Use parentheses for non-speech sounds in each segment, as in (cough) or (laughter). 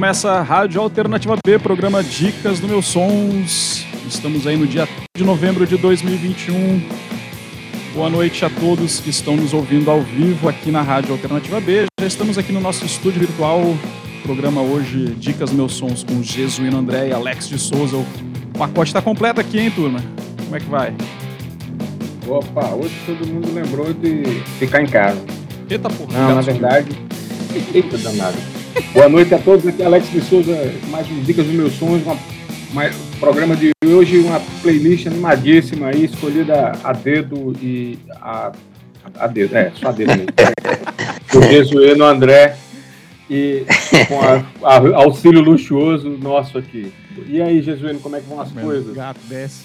começa a Rádio Alternativa B, programa Dicas do Meus Sons. Estamos aí no dia de novembro de 2021. Boa noite a todos que estão nos ouvindo ao vivo aqui na Rádio Alternativa B. Já estamos aqui no nosso estúdio virtual. Programa hoje Dicas dos Meus Sons com Jesuíno André e Alex de Souza. O pacote está completo aqui, hein, turma? Como é que vai? Opa, hoje todo mundo lembrou de ficar em casa. Eita porra. Não, na verdade. Eita danado. Boa noite a todos, aqui é Alex de Souza, mais um Dicas dos Meus Sonhos, uma, mais, programa de hoje, uma playlist animadíssima aí, escolhida a dedo e a, a dedo, é, só a dedo mesmo. (laughs) o Jesuíno André e com a, a, auxílio luxuoso nosso aqui. E aí, Jesuíno, como é que vão as Meu coisas? Gato desce.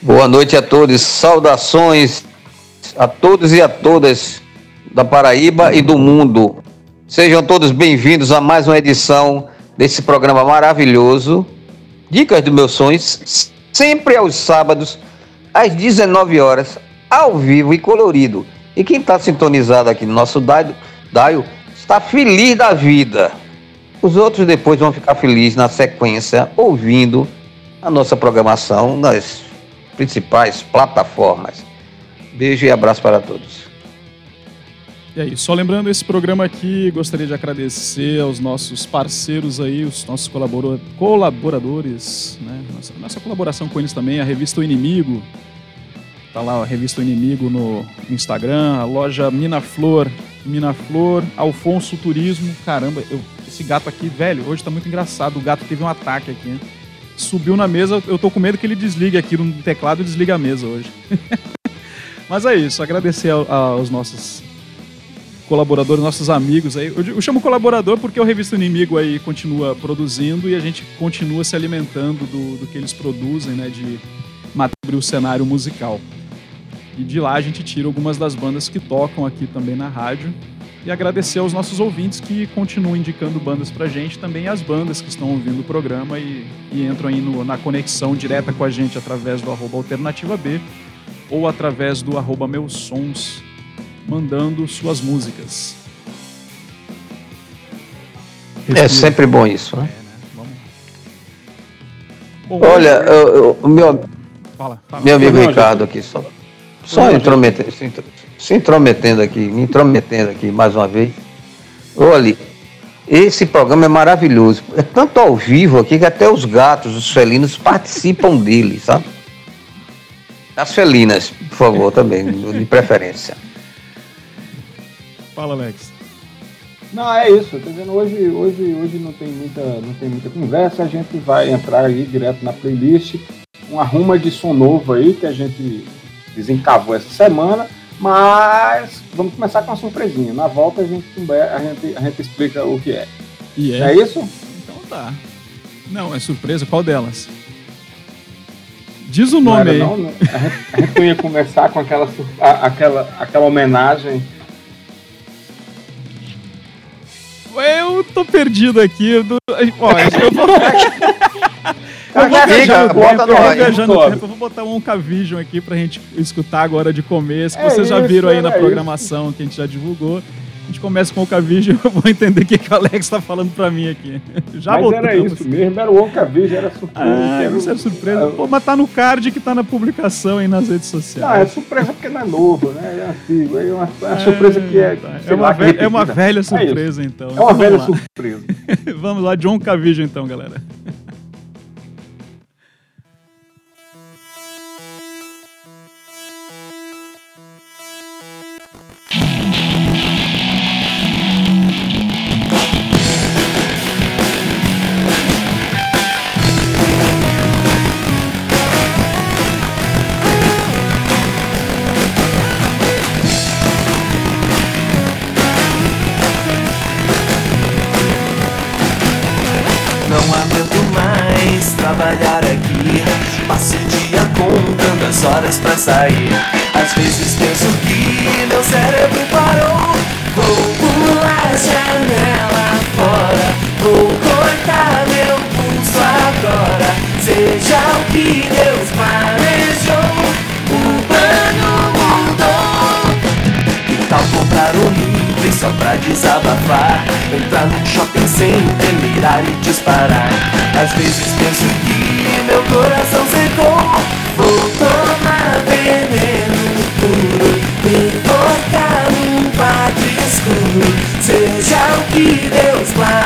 Boa noite a todos, saudações a todos e a todas da Paraíba e do mundo. Sejam todos bem-vindos a mais uma edição desse programa maravilhoso, Dicas dos Meus Sonhos, sempre aos sábados, às 19 horas, ao vivo e colorido. E quem está sintonizado aqui no nosso Daio, Daio está feliz da vida. Os outros depois vão ficar felizes na sequência, ouvindo a nossa programação nas principais plataformas. Beijo e abraço para todos. E aí, só lembrando esse programa aqui, gostaria de agradecer aos nossos parceiros aí, os nossos colaboradores, né? Nossa, nossa colaboração com eles também, a revista O Inimigo, tá lá a revista O Inimigo no Instagram, a loja Mina Flor, Mina Flor, Alfonso Turismo, caramba, eu, esse gato aqui, velho, hoje tá muito engraçado, o gato teve um ataque aqui, né? subiu na mesa, eu tô com medo que ele desligue aqui no teclado e desliga a mesa hoje. (laughs) Mas é isso, agradecer aos nossos colaboradores, nossos amigos aí. Eu, chamo colaborador porque o Revista Inimigo aí continua produzindo e a gente continua se alimentando do, do que eles produzem, né, de abrir o cenário musical. E de lá a gente tira algumas das bandas que tocam aqui também na rádio. E agradecer aos nossos ouvintes que continuam indicando bandas pra gente, também as bandas que estão ouvindo o programa e, e entram aí no, na conexão direta com a gente através do arroba Alternativa B ou através do arroba meus sons mandando suas músicas. É sempre bom isso, né? É, né? Bom, Olha, o meu, fala, fala. meu amigo não, Ricardo já... aqui, só, só intrometendo, se, se intrometendo aqui, me intrometendo aqui mais uma vez. Olha, esse programa é maravilhoso. É tanto ao vivo aqui que até os gatos, os felinos participam (laughs) dele, sabe? As felinas, por favor, também, de preferência. Fala, Alex. Não, é isso. Tá vendo? Hoje, hoje, hoje não, tem muita, não tem muita conversa. A gente vai entrar aí direto na playlist. Um arruma de som novo aí que a gente desencavou essa semana. Mas vamos começar com uma surpresinha. Na volta a gente, a gente, a gente explica o que é. E é? é isso? Então tá. Não, é surpresa. Qual delas? Diz o nome não aí. Não, não. A, gente, a gente ia começar com aquela, aquela, aquela homenagem Eu tô perdido aqui. Ó, eu vou... (laughs) eu vou no tempo, eu vou viajar no tempo. Eu vou botar um Oncavision aqui pra gente escutar agora de começo, que é vocês já viram aí na programação isso. que a gente já divulgou. A gente começa com o Oncavision eu vou entender o que, que o Alex tá falando pra mim aqui. Já mas voltamos. era isso mesmo, era o Oncavision, era surpresa. Ah, era isso era surpresa. Pô, mas tá no card que tá na publicação aí nas redes sociais. Ah, é surpresa porque não é novo, né? É antigo. É uma, é uma surpresa que é. Tá. É, uma velha, é uma velha surpresa, é então. É uma velha lá. surpresa. (laughs) Vamos lá, John Cavision então, galera. Horas pra sair. Às vezes penso que meu cérebro parou. Vou pular a janela fora. Vou cortar meu pulso agora. Seja o que Deus planejou, só pra desabafar. Entrar no shopping sem mirar e disparar. Às vezes penso que meu coração secou. Vou tomar veneno puro E tocar um padre escuro. Seja o que Deus guarde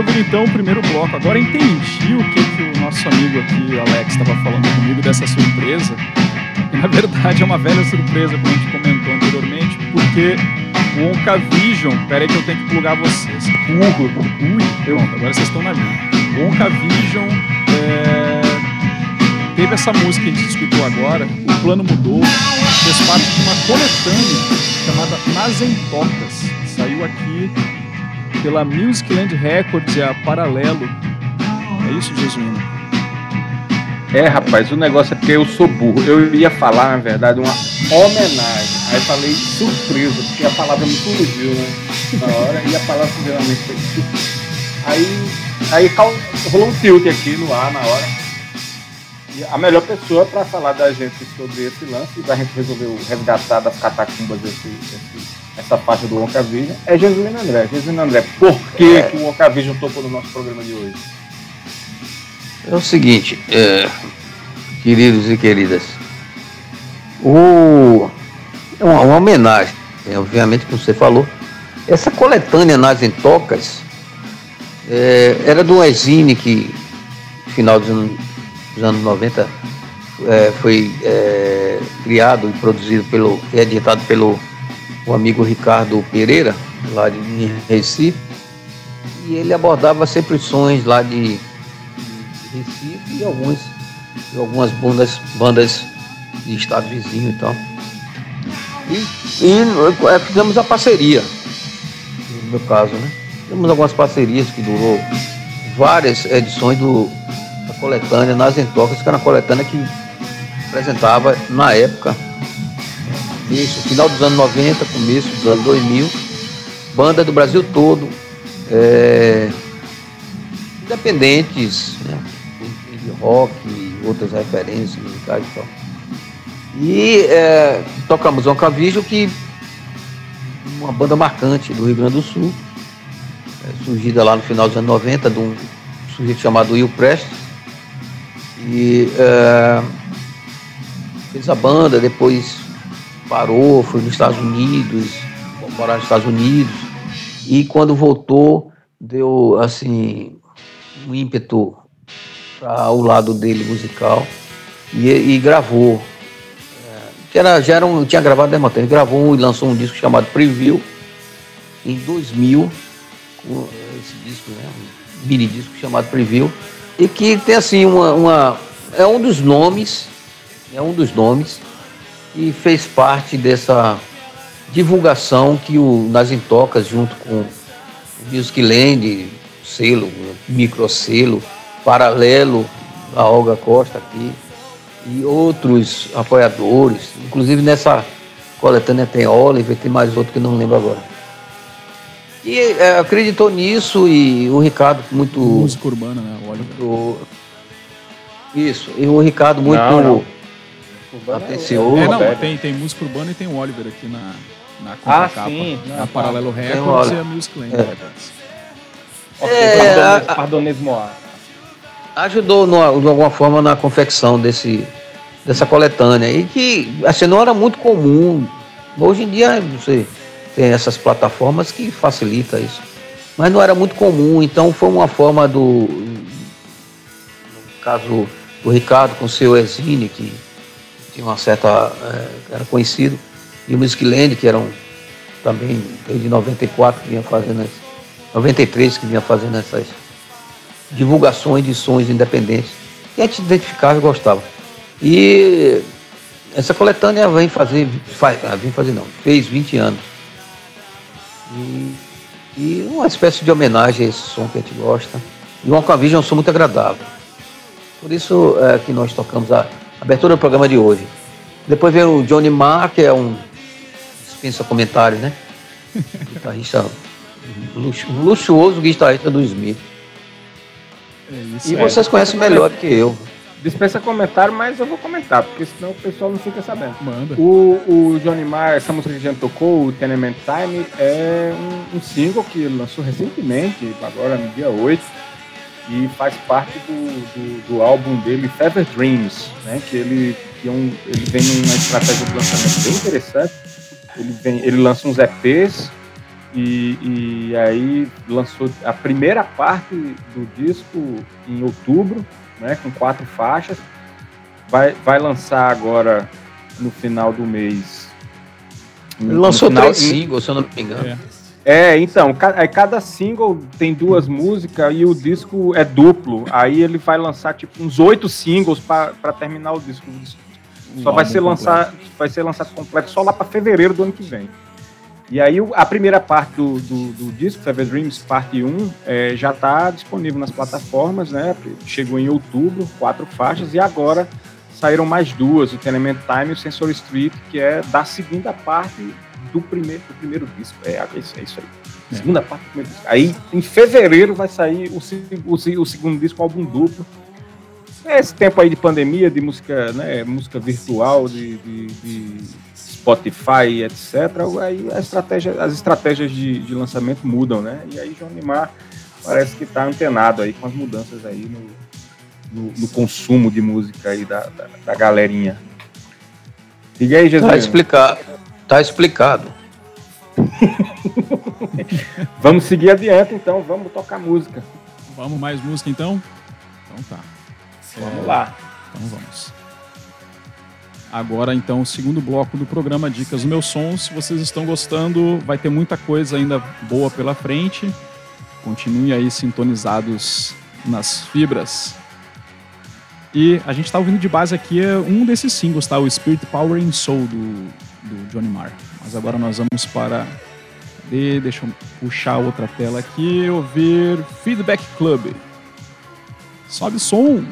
então o primeiro bloco. Agora entendi o que, que o nosso amigo aqui, Alex, estava falando comigo dessa surpresa. E na verdade é uma velha surpresa, como a gente comentou anteriormente, porque o Oncavision. Pera aí que eu tenho que plugar vocês. Urro. Ui, pronto, agora vocês estão na linha. O Oncavision é, teve essa música que a gente escutou agora, o plano mudou, fez parte de uma coletânea chamada Nas Entocas. Saiu aqui pela Musicland Records e a Paralelo. É isso, Jesuíno? É, rapaz, o negócio é porque eu sou burro. Eu ia falar, na verdade, uma homenagem. Aí falei surpresa, porque a palavra me fugiu, né? Na hora, e a palavra geralmente foi surpresa. Aí, aí rolou um tilt aqui no ar na hora. A melhor pessoa para falar da gente sobre esse lance, e da gente resolveu resgatar das catacumbas esse, esse- essa parte do Wonka Vision, é Jesuíno André. Jesuíno André, por que, que o Wonka Vision tocou no nosso programa de hoje? É o seguinte, é, queridos e queridas, o, é uma, uma homenagem, é, obviamente, como você falou, essa coletânea nas Entocas é, era do Exine que, final dos anos, dos anos 90, é, foi é, criado e produzido pelo, e editado pelo o amigo Ricardo Pereira, lá de Recife, e ele abordava sempre sons lá de Recife e alguns, algumas bandas, bandas de estado vizinho e tal. E, e eh, fizemos a parceria, no meu caso, né? Temos algumas parcerias que durou várias edições do, da coletânea Nas Entocas, que era uma coletânea que apresentava na época, isso, final dos anos 90, começo dos anos 2000, banda do Brasil todo, é, independentes, né? de rock, outras referências musicais e tal. E é, tocamos um Cavijo que uma banda marcante do Rio Grande do Sul, é, surgida lá no final dos anos 90, de um sujeito chamado Will Prestes. E é, fez a banda, depois parou, foi nos Estados Unidos, morar nos Estados Unidos. E quando voltou, deu assim um ímpeto para o lado dele musical e, e gravou. É, que era, já era um, tinha gravado demo tempo, gravou e lançou um disco chamado Preview em 2000, com esse disco, né, um mini disco chamado Preview, e que tem assim uma, uma é um dos nomes, é um dos nomes e fez parte dessa divulgação que o Nas Intocas, junto com o Music Land, selo, microselo, paralelo a Olga Costa aqui, e outros apoiadores, inclusive nessa coletânea tem Oliver, tem mais outro que não lembro agora. E é, acreditou nisso e o Ricardo muito. Música urbana, né? O Oliver. muito- isso, e o Ricardo muito Não, não. atencioso. É, não, tem, tem música urbana e tem o Oliver aqui na, na Ah, capa. sim. É Não, Paralelo o Records e a Music Land É. Records. É, Pardonesmo A. ajudou no- de alguma forma na confecção desse, dessa coletânea e que assim, não era muito comum. Hoje em dia você tem essas plataformas que facilita isso, mas não era muito comum. Então foi uma forma do, no caso do Ricardo com o seu Exine que tinha uma certa. é, era conhecido. E o Music Land, que eram também desde 94 que vinha fazendo as, 93 que vinha fazendo essas divulgações de sons independentes. E a gente identificava e gostava. E essa coletânea vem fazer, faz, ah, vem fazer não, fez 20 anos. E, e uma espécie de homenagem a esse som que a gente gosta. E o Aquavision é um som muito agradável. Por isso é que nós tocamos a abertura do programa de hoje. Depois vem o Johnny Marr, que é um dispensa comentários, né? (laughs) Guitarrista luxu- luxuoso guitarrista do Smith. É. E é. vocês conhecem melhor que eu. Dispensa comentário, mas eu vou comentar, porque senão o pessoal não fica sabendo. Manda. O, o Johnny Marr, essa música que a gente tocou, o Tenement Time, é um, um single que lançou recentemente, agora no dia 8, e faz parte do, do, do álbum dele, Feather Dreams, né? Que ele, que é um, ele vem numa estratégia de lançamento bem interessante. Ele, vem, ele lança uns EPs e, e aí lançou a primeira parte do disco em outubro, né? Com quatro faixas. Vai, vai lançar agora no final do mês. Ele lançou final- três singles, se eu não me engano. É. é, então, ca- aí cada single tem duas músicas e o disco é duplo. Aí ele vai lançar tipo uns oito singles para terminar o disco. Um Só vai ser, lançar, vai ser lançado completo só lá para fevereiro do ano que vem. E aí o- a primeira parte do, do, do disco, Fever Dreams, parte 1, é, já está disponível nas plataformas, né? Chegou em outubro, quatro faixas, e agora saíram mais duas, o Tenement Time e o Sensory Street, que é da segunda parte do primeiro, do primeiro disco. É, é isso, é isso aí. É. Segunda parte do primeiro disco. Aí, em fevereiro, vai sair o, o, o segundo disco, um álbum duplo. Esse tempo aí de pandemia, de música, né, música virtual, de, de- de Spotify, etc. Aí a estratégia, as estratégias de, de lançamento mudam, né? E aí João Neymar parece que está antenado aí com as mudanças aí no, no, no consumo de música aí da, da, da galerinha. Diga aí, Jesus. Tá explicado. Tá explicado. (laughs) Vamos seguir adiante, então. Vamos tocar música. Vamos mais música então? Então tá. Vamos lá. Então vamos. Agora, então, o segundo bloco do programa Dicas do Meu Som. Se vocês estão gostando, vai ter muita coisa ainda boa pela frente. Continue aí sintonizados nas fibras. E a gente tá ouvindo de base aqui é um desses singles, tá? O Spirit Power and Soul do, do Johnny Marr. Mas agora nós vamos para. Cadê? Deixa eu puxar outra tela aqui ouvir Feedback Club. Sobe som!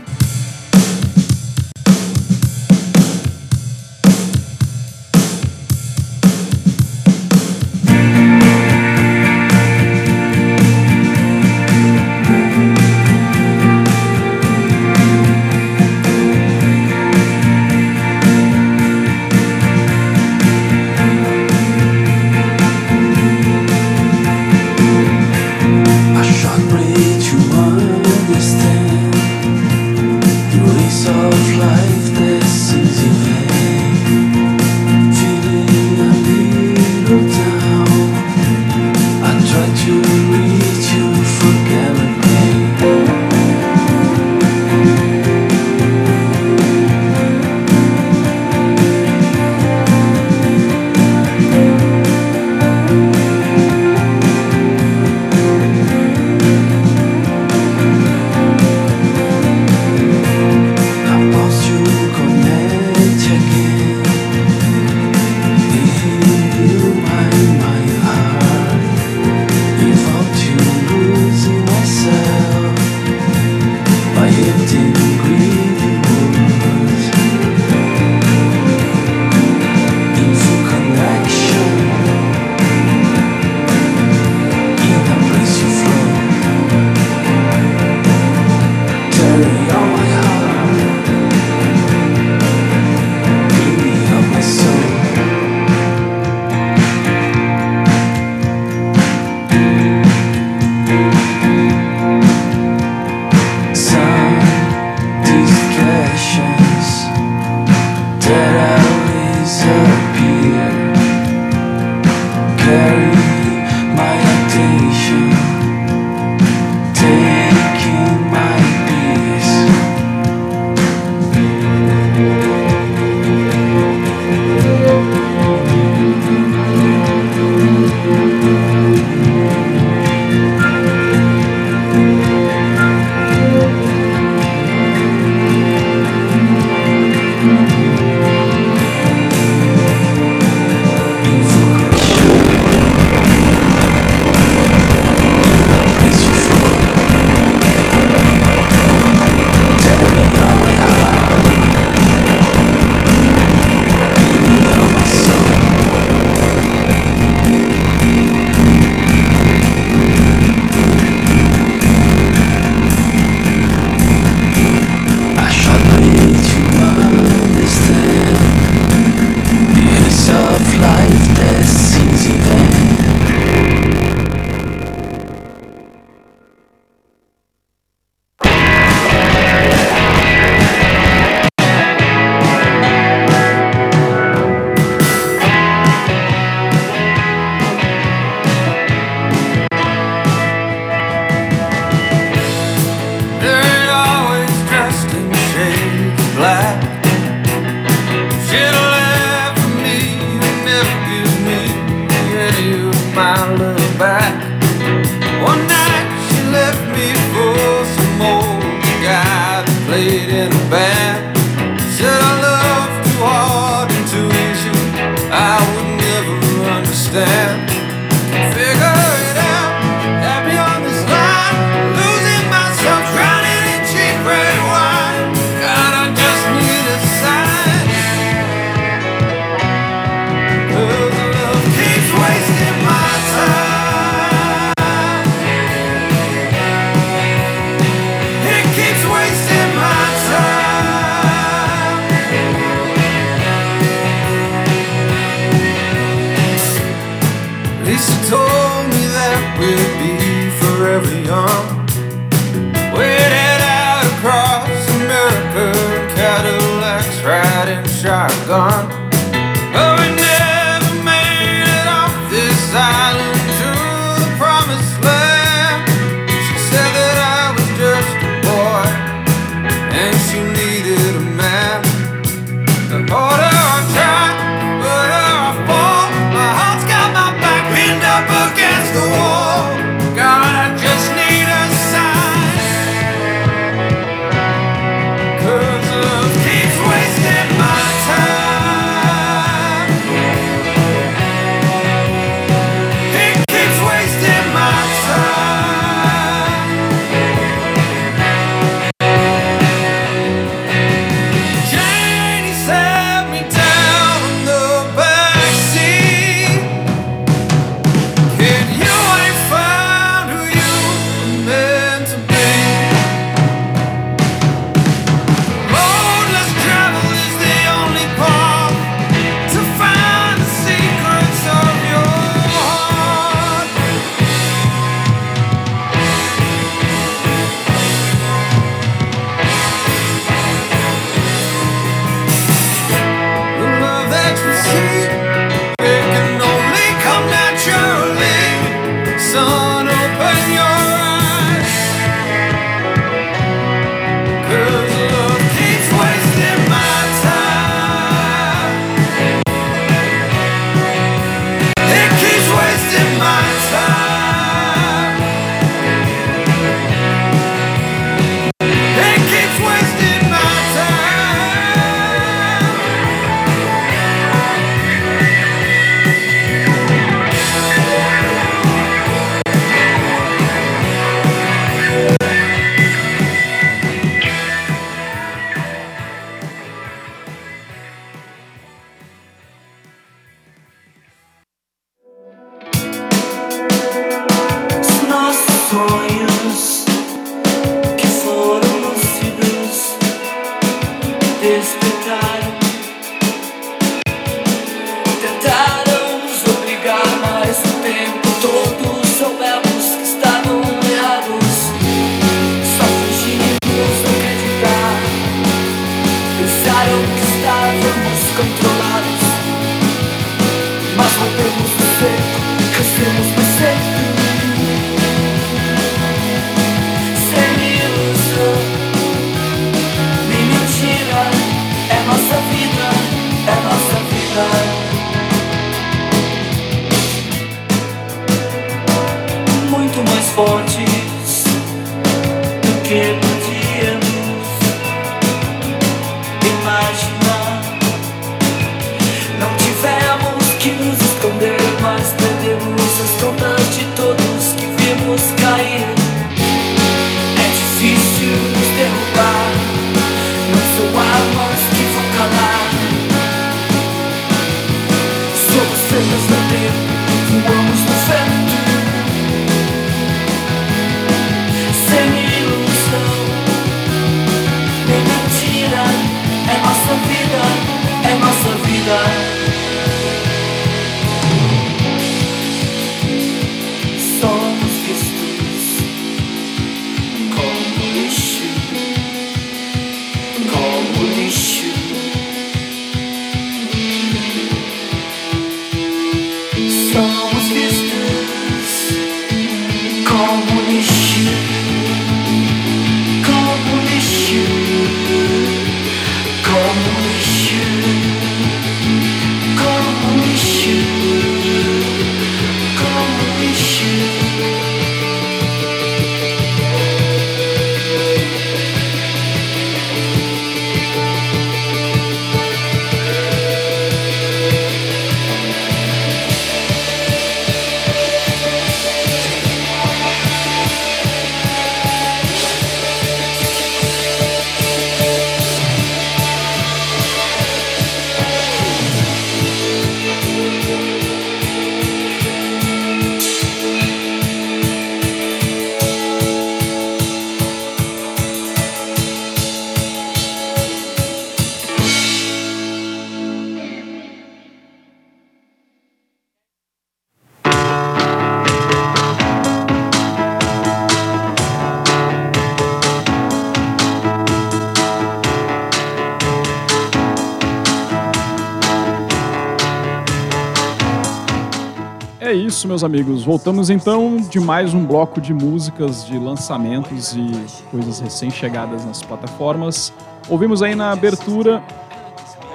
Isso, meus amigos. Voltamos então de mais um bloco de músicas de lançamentos e coisas recém-chegadas nas plataformas. Ouvimos aí na abertura.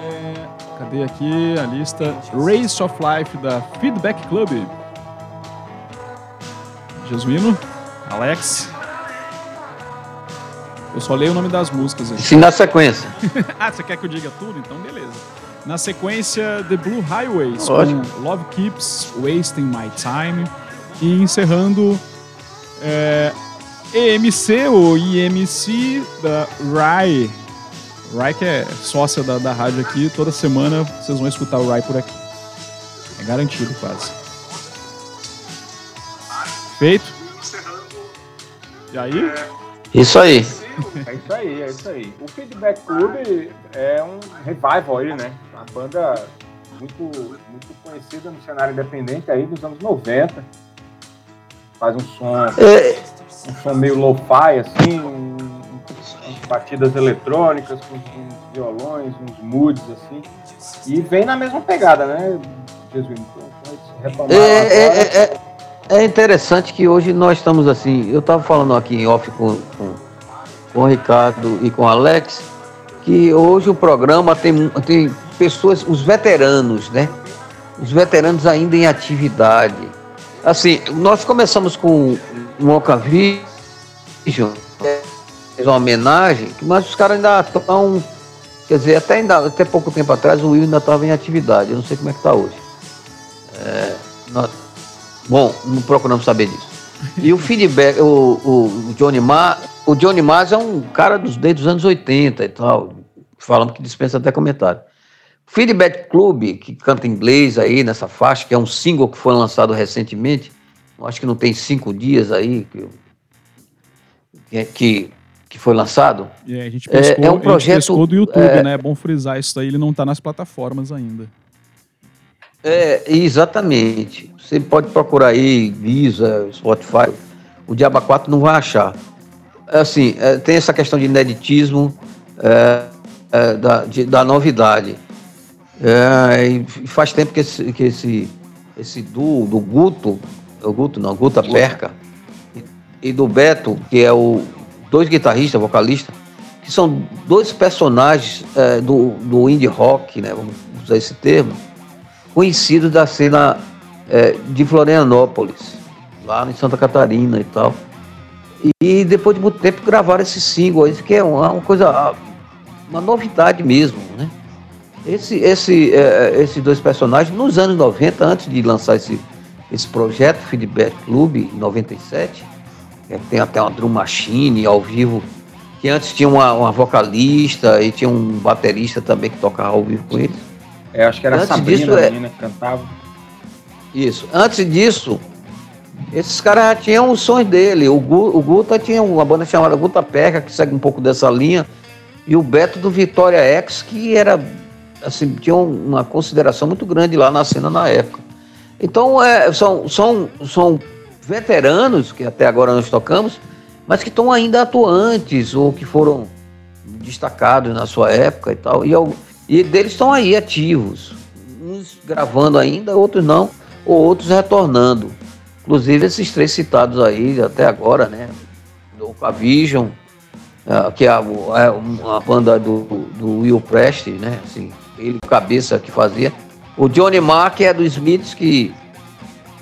é, cadê aqui a lista? Race of Life da Feedback Club. Jesuíno, Alex. Eu só leio o nome das músicas aqui. Sim, na sequência. (laughs) ah, você quer que eu diga tudo? Então, beleza. Na sequência, The Blue Highways, Lógico. com Love Keeps Wasting My Time. E encerrando, é, EMC, ou IMC, da Rai. Rai que é sócia da, da rádio aqui. Toda semana vocês vão escutar o Rai por aqui. É garantido, quase. Feito? E aí? Isso aí. É isso aí, é isso aí. O Feedback Club é um revival aí, né? Uma banda muito, muito conhecida no cenário independente aí dos anos 90. Faz um som, É, um som meio lo-fi, assim, um- umas batidas eletrônicas, com uns violões, uns moods, assim. E vem na mesma pegada, né, Jesuíno? Então, É, é, é, é- é interessante que hoje nós estamos assim. Eu estava falando aqui em off com, com, com o Ricardo e com o Alex, que hoje o programa tem, tem pessoas, os veteranos, né? Os veteranos ainda em atividade. Assim, nós começamos com um Ocavision, fez uma homenagem, mas os caras ainda estão. Quer dizer, até, ainda, até pouco tempo atrás o Will ainda estava em atividade. Eu não sei como é que está hoje. É, nós- bom, não procuramos saber disso. E o feedback, o, o, o Johnny Mar, o Johnny Mars é um cara dos desde os anos 80 e tal, falando que dispensa até comentário. Feedback Club, que canta inglês aí nessa faixa, que é um single que foi lançado recentemente, acho que não tem cinco dias aí que, que, que, que foi lançado. Aí a gente É- pescou, é um a gente projeto, do YouTube, é- né? É bom frisar isso aí, ele não tá nas plataformas ainda. É, exatamente. Você pode procurar aí, Visa, Spotify. O Diaba 4 não vai achar. Assim, é, tem essa questão de ineditismo é, é, da, de- da novidade. É, e faz tempo que esse, que esse, esse duo do Guto, o Guto não, Guta Perca, e, e do Beto, que é o dois guitarristas, vocalistas, que são dois personagens é, do, do indie rock, né? Vamos usar esse termo conhecidos da cena eh, de Florianópolis, lá em Santa Catarina e tal. E depois de muito tempo gravaram esse single, isso que é uma, uma coisa, uma novidade mesmo, né? Esse, esse, eh, esses dois personagens, nos anos 90, antes de lançar esse, esse projeto, Feedback Club, em 97, é, tem até uma drum machine ao vivo, que antes tinha uma, uma vocalista e tinha um baterista também que tocava ao vivo com eles. É, acho que era a Antes Sabrina, disso, a é- menina que cantava. Isso. Antes disso, esses caras já tinham os sons dele. O, Gu, o Guta tinha uma banda chamada Guta Perca, que segue um pouco dessa linha, e o Beto do Vitória X, que era assim, tinha uma consideração muito grande lá na cena na época. Então, é, são, são, são veteranos, que até agora nós tocamos, mas que estão ainda atuantes, ou que foram destacados na sua época e tal. E, e deles estão aí ativos. Uns gravando ainda, outros não, ou outros retornando. Inclusive esses três citados aí até agora, né? Do Cavision, ah, que é é uma banda do, do Will Prest, né? Assim, ele cabeça que fazia. O Johnny Marr, que é do Smiths, que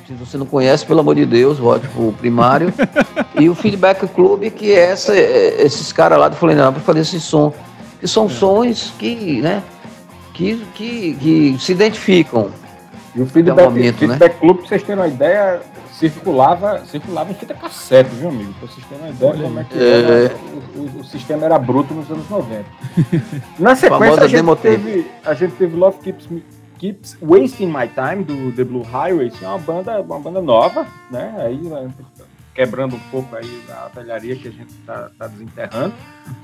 se você não conhece, pelo amor de Deus, vote pro primário. (laughs) e o Feedback Club, que é essa, é, esses caras lá do Florianópolis fazer esse som. Que são sons que, né? Que, que, que se identificam. E o Feedback, momento, feedback Club, pra vocês terem uma ideia, circulava, circulava em fita cassete, viu, amigo? Pra vocês terem uma ideia Olha como é que era, o, o- sistema era bruto nos anos 90. Na (laughs) sequência, Famosa a gente, teve, a gente teve Love Keeps, Me- Keeps Wasting My Time, do The Blue Highways, que é uma banda, uma banda nova, né? Aí, né, quebrando um pouco aí a velharia que a gente tá, tá desenterrando.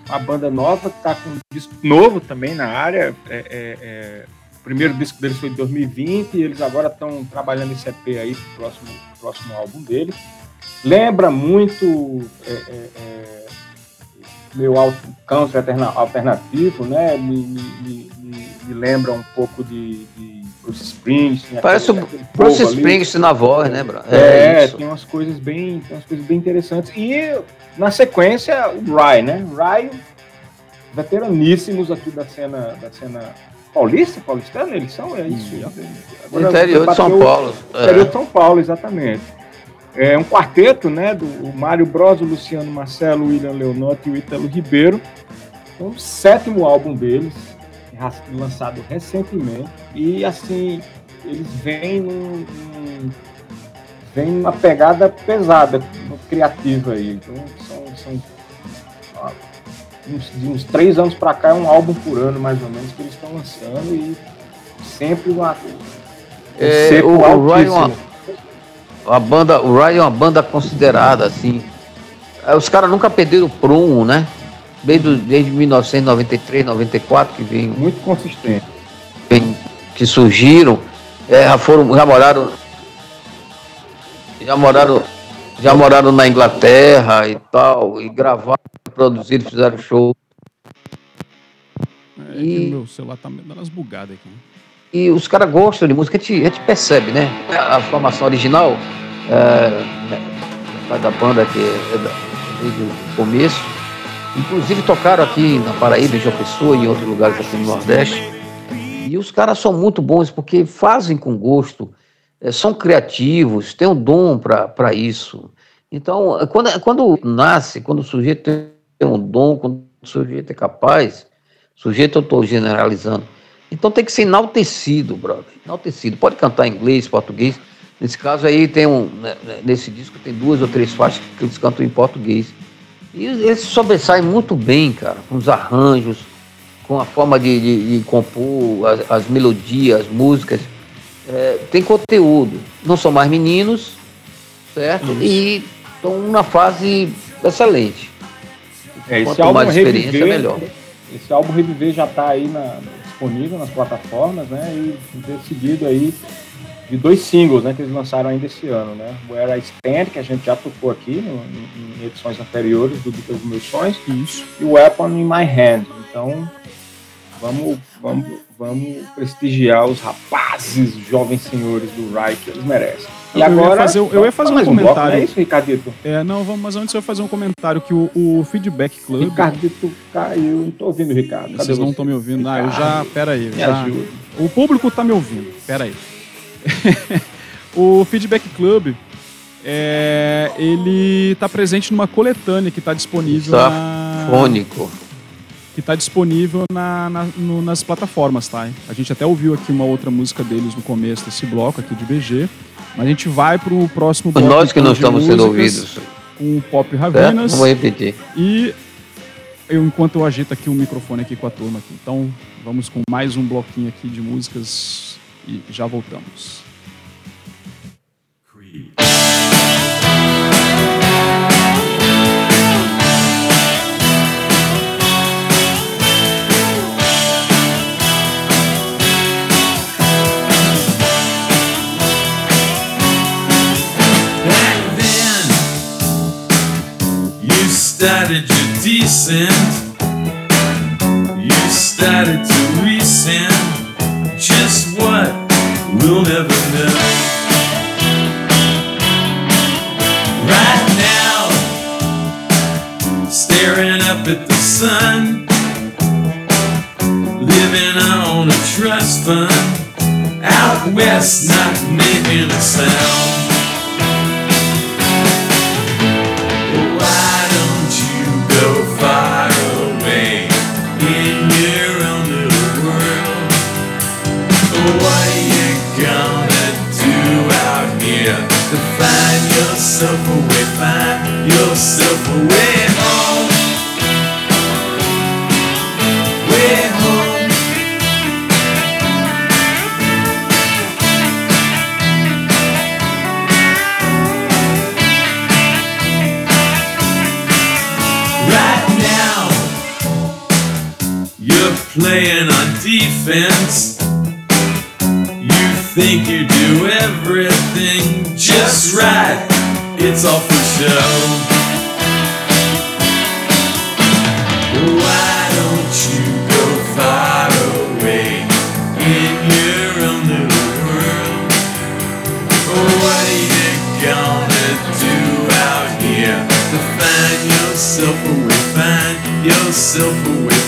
Uma banda nova que tá com um disco novo também na área. é- é- é, primeiro disco deles foi em 2020 e eles agora estão trabalhando esse EP aí pro próximo, próximo álbum deles. Lembra muito é, é, é, country alterna- alternativo, né? Me, me, me- me- lembra um pouco de, de Bruce Springsteen. Parece aquele- o aquele Bruce povo ali. Springsteen na voz, né, Bra? É, isso. tem umas coisas bem, tem umas coisas bem interessantes. E na sequência, o Rai, né? Rai, veteraníssimos aqui da cena, da cena paulista, paulistana, eles são, é isso. Agora, Interior de São Paulo. Interior É. de São Paulo, exatamente. É um quarteto, né? Do Mário Bros, o Luciano Marcelo, William Leonotti e o Ítalo Ribeiro. É o sétimo álbum deles, lançado recentemente. E assim, eles vêm num, num- vêm numa pegada pesada, criativa aí. Então são, são uns, de uns três anos para cá é um álbum por ano, mais ou menos, que eles estão lançando e sempre uma. um É, o- o Ryan é uma-. A banda, o Ryan é uma banda considerada assim. É, Os caras nunca perderam o prumo, né? Desde, desde 1993, 94 que vem, muito consistente. vem- que surgiram, é, já foram, já moraram, já moraram, já moraram na Inglaterra e tal, e gravaram, produziram, fizeram show. É E- meu celular tá me dando umas bugadas aqui. E os caras gostam de música, a gente, a gente percebe, né? A formação original é, né, da banda que é da- desde o começo. Inclusive tocaram aqui na Paraíba, em João Pessoa e em outros lugares aqui no Nordeste. E os caras são muito bons porque fazem com gosto, é, são criativos, têm um dom para isso. Então, quando, quando nasce, quando o sujeito tem um dom, quando o sujeito é capaz, sujeito eu estou generalizando, então tem que ser enaltecido, brother. Enaltecido. Pode cantar em inglês, português. Nesse caso aí tem um. né, Nesse disco tem duas ou três faixas que eles cantam em português. E eles sobressaem muito bem, cara, com os arranjos, com a forma de, de- de compor, as, as melodias, as músicas. É, tem conteúdo. Não são mais meninos, certo? E estão numa fase excelente. É, esse Quanto álbum mais experiência, Reviver, melhor. Esse álbum Reviver já está aí na- disponível nas plataformas, né? E tem seguido aí de dois singles, né? Que eles lançaram ainda esse ano, né? Where I Stand, que a gente já tocou aqui no- em, em edições anteriores do Dicas dos Meus Sonhos, Isso. e Weapon in My Hand. Então, vamos, vamos, vamos prestigiar os rapazes, os jovens senhores do Rai que eles merecem. E Eu ia agora, fazer um- eu ia fazer um mais bloco, comentário. não é isso, Ricardito? É, não, vamos, mas antes eu ia fazer um comentário que o, o Feedback Club. Ricardito caiu, não tô ouvindo Ricardo. Cadê Vocês não você? estão me ouvindo. Ah, eu já. Ricardo, Pera aí. Me já- ajuda. O público tá me ouvindo. Pera aí. (laughs) o Feedback Club. é, ele tá presente numa coletânea que tá disponível Tá. na, Fônico. Que tá disponível na, na- no- nas plataformas, tá? A gente até ouviu aqui uma outra música deles no começo desse bloco aqui de BG, mas a gente vai pro próximo bloco Nós que não estamos sendo ouvidos. com o Pop Certo? Ravinas Vou repetir. e eu enquanto eu agito aqui o microfone aqui com a turma aqui. Então, vamos com mais um bloquinho aqui de músicas e já voltamos. Started your descent. You started to rescind just what we'll never know. Right now, staring up at the sun, living on a trust fund. Out west, not making a sound. Yourself a way, find yourself a way home? Way home. right now. You're playing on defense. You think you do everything just right it's all for show. Why don't you go far away in your own little world? What are you gonna do out here to find yourself away? Find yourself away.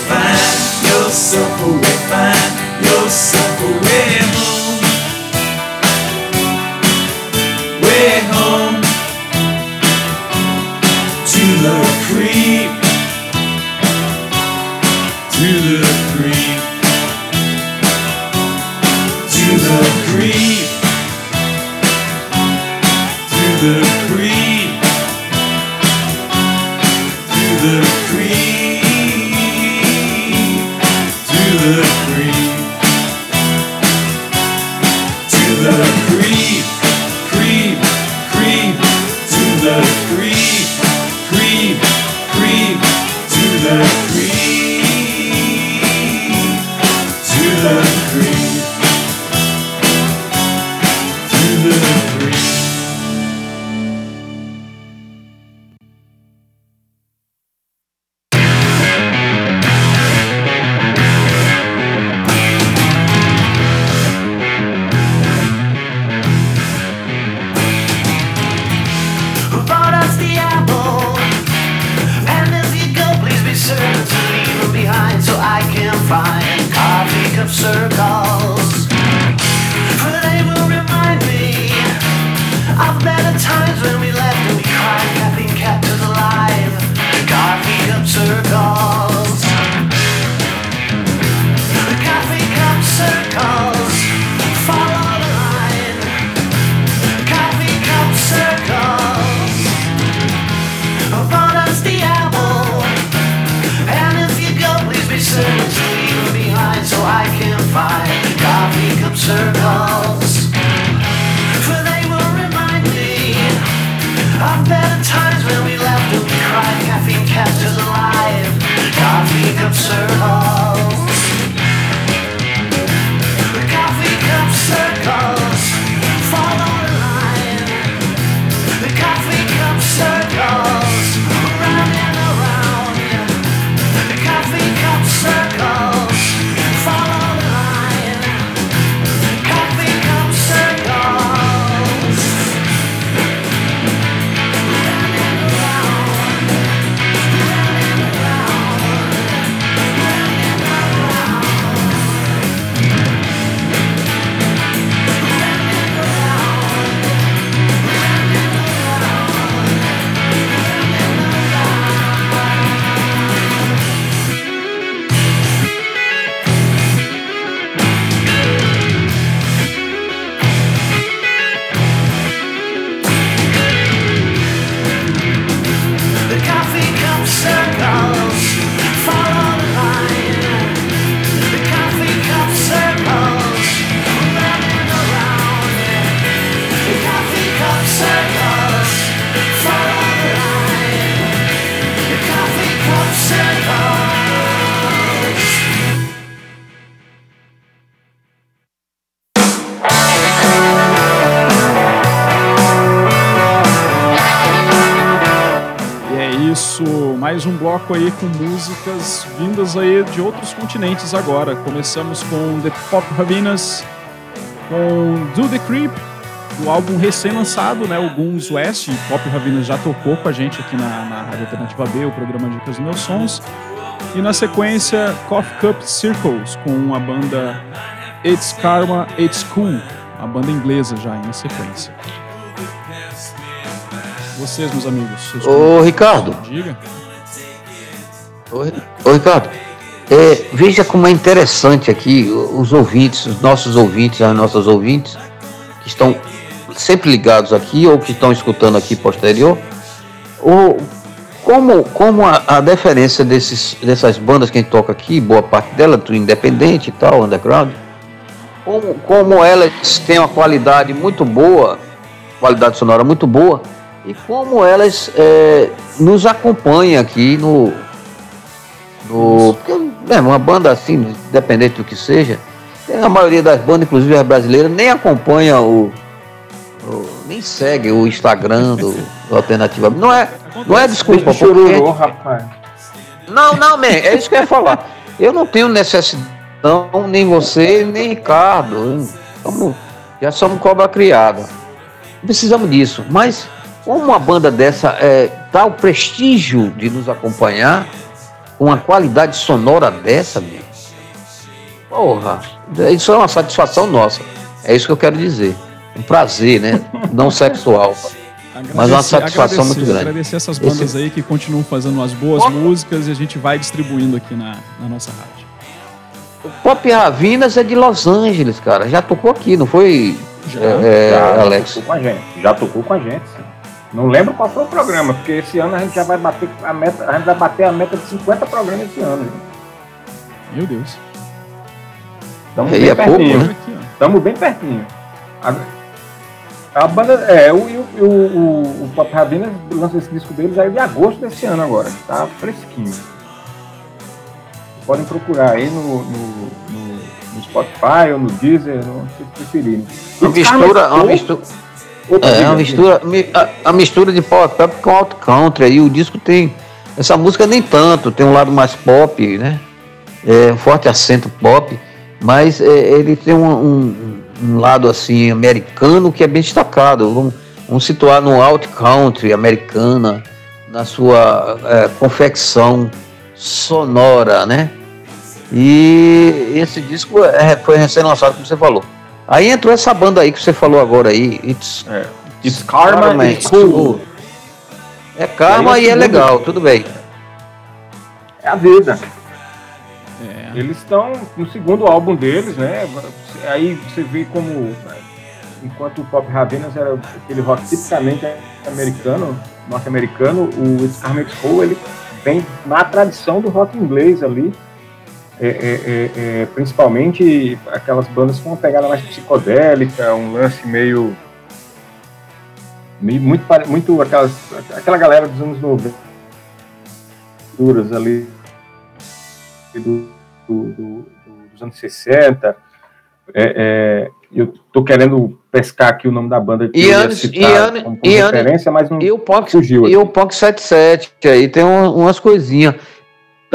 Bloco aí com músicas vindas aí de outros continentes agora. Começamos com The Pop Ravinas, com Do The Creep, do álbum recém-lançado, né, o Guns West. Pop Ravinas já tocou com a gente aqui na, na Rádio Alternativa B, o programa Dicas dos Meus Sons. E na sequência, Coffee Cup Circles, com a banda It's Karma, It's Cool, a banda inglesa já em sequência. Vocês, meus amigos. Ô, Ricardo. Diga. Ô, Ricardo, é, veja como é interessante aqui os ouvintes, os nossos ouvintes, as nossas ouvintes, que estão sempre ligados aqui ou que estão escutando aqui posterior, o, como, como a, a deferência desses, dessas bandas que a gente toca aqui, boa parte dela, tudo independente e tal, underground, como, como elas têm uma qualidade muito boa, qualidade sonora muito boa, e como elas é, nos acompanham aqui no. No porque, né, uma banda assim, independente do que seja, a maioria das bandas, inclusive as brasileiras, nem acompanha o. o- nem segue o Instagram do, do (laughs) Alternativa. Não é, não é desculpa, porque. Chororô, rapaz. Não, não, man, é isso que eu ia falar. Eu não tenho necessidade nem você, nem Ricardo. Somos- já somos cobra criada. Precisamos disso. Mas como uma banda dessa é, dá o prestígio de nos acompanhar com uma qualidade sonora dessa, meu. Porra, isso é uma satisfação nossa. É isso que eu quero dizer. Um prazer, né? (laughs) Não sexual. Mas uma satisfação muito grande. Agradecer essas bandas aí que continuam fazendo as boas músicas e a gente vai distribuindo aqui na, na nossa rádio. O Pop Ravinas é de Los Angeles, cara. Já tocou aqui, não foi, Já. é, é, já Alex? tocou com a gente. Já tocou com a gente, sim. Não lembro qual foi o programa, porque esse ano a gente já vai bater a meta, a gente vai bater a meta de 50 programas esse ano. gente. Meu Deus. Estamos Aí bem é pouco, pertinho. né? Aqui, ó. Estamos bem pertinho. A, a banda, é, o, o, o, o, o Pop Ravinas lançou esse disco deles aí de agosto desse ano agora. Tá fresquinho. Podem procurar aí no, no, no, no Spotify ou no Deezer, no se preferirem. Uma mistura, uma mistura, Outra é, uma mistura, mi- a, a mistura de pop pop com alto country. Aí o disco tem. Essa música nem tanto, tem um lado mais pop, né? É, um forte acento pop, mas é, ele tem um, um- um lado assim americano que é bem destacado. Vamos, vamos situar no alt country americana, na sua é, confecção sonora, né? E esse disco é, foi recém-lançado, como você falou. Aí entrou essa banda aí que você falou agora aí, It's, É. It's Karma, It's It's Cool. É karma Aí e é legal, tudo bem. É a vida. É. Eles estão no segundo álbum deles, né? Aí você vê como, enquanto o Pop Ravenas era aquele rock tipicamente americano, norte-americano, o It's Carmen Cool, ele vem na tradição do rock inglês ali. É, é, é, é, principalmente aquelas bandas com uma pegada mais psicodélica, um lance meio. meio muito, muito aquelas, aquela galera dos anos 90 duras ali do, do- do- dos anos 60. É, é, eu tô querendo pescar aqui o nome da banda que E eu ia anos- citar e ano- como, como e ano- referência, mas não E o Punk, fugiu. e o Punk 77, aí tem um- umas coisinhas.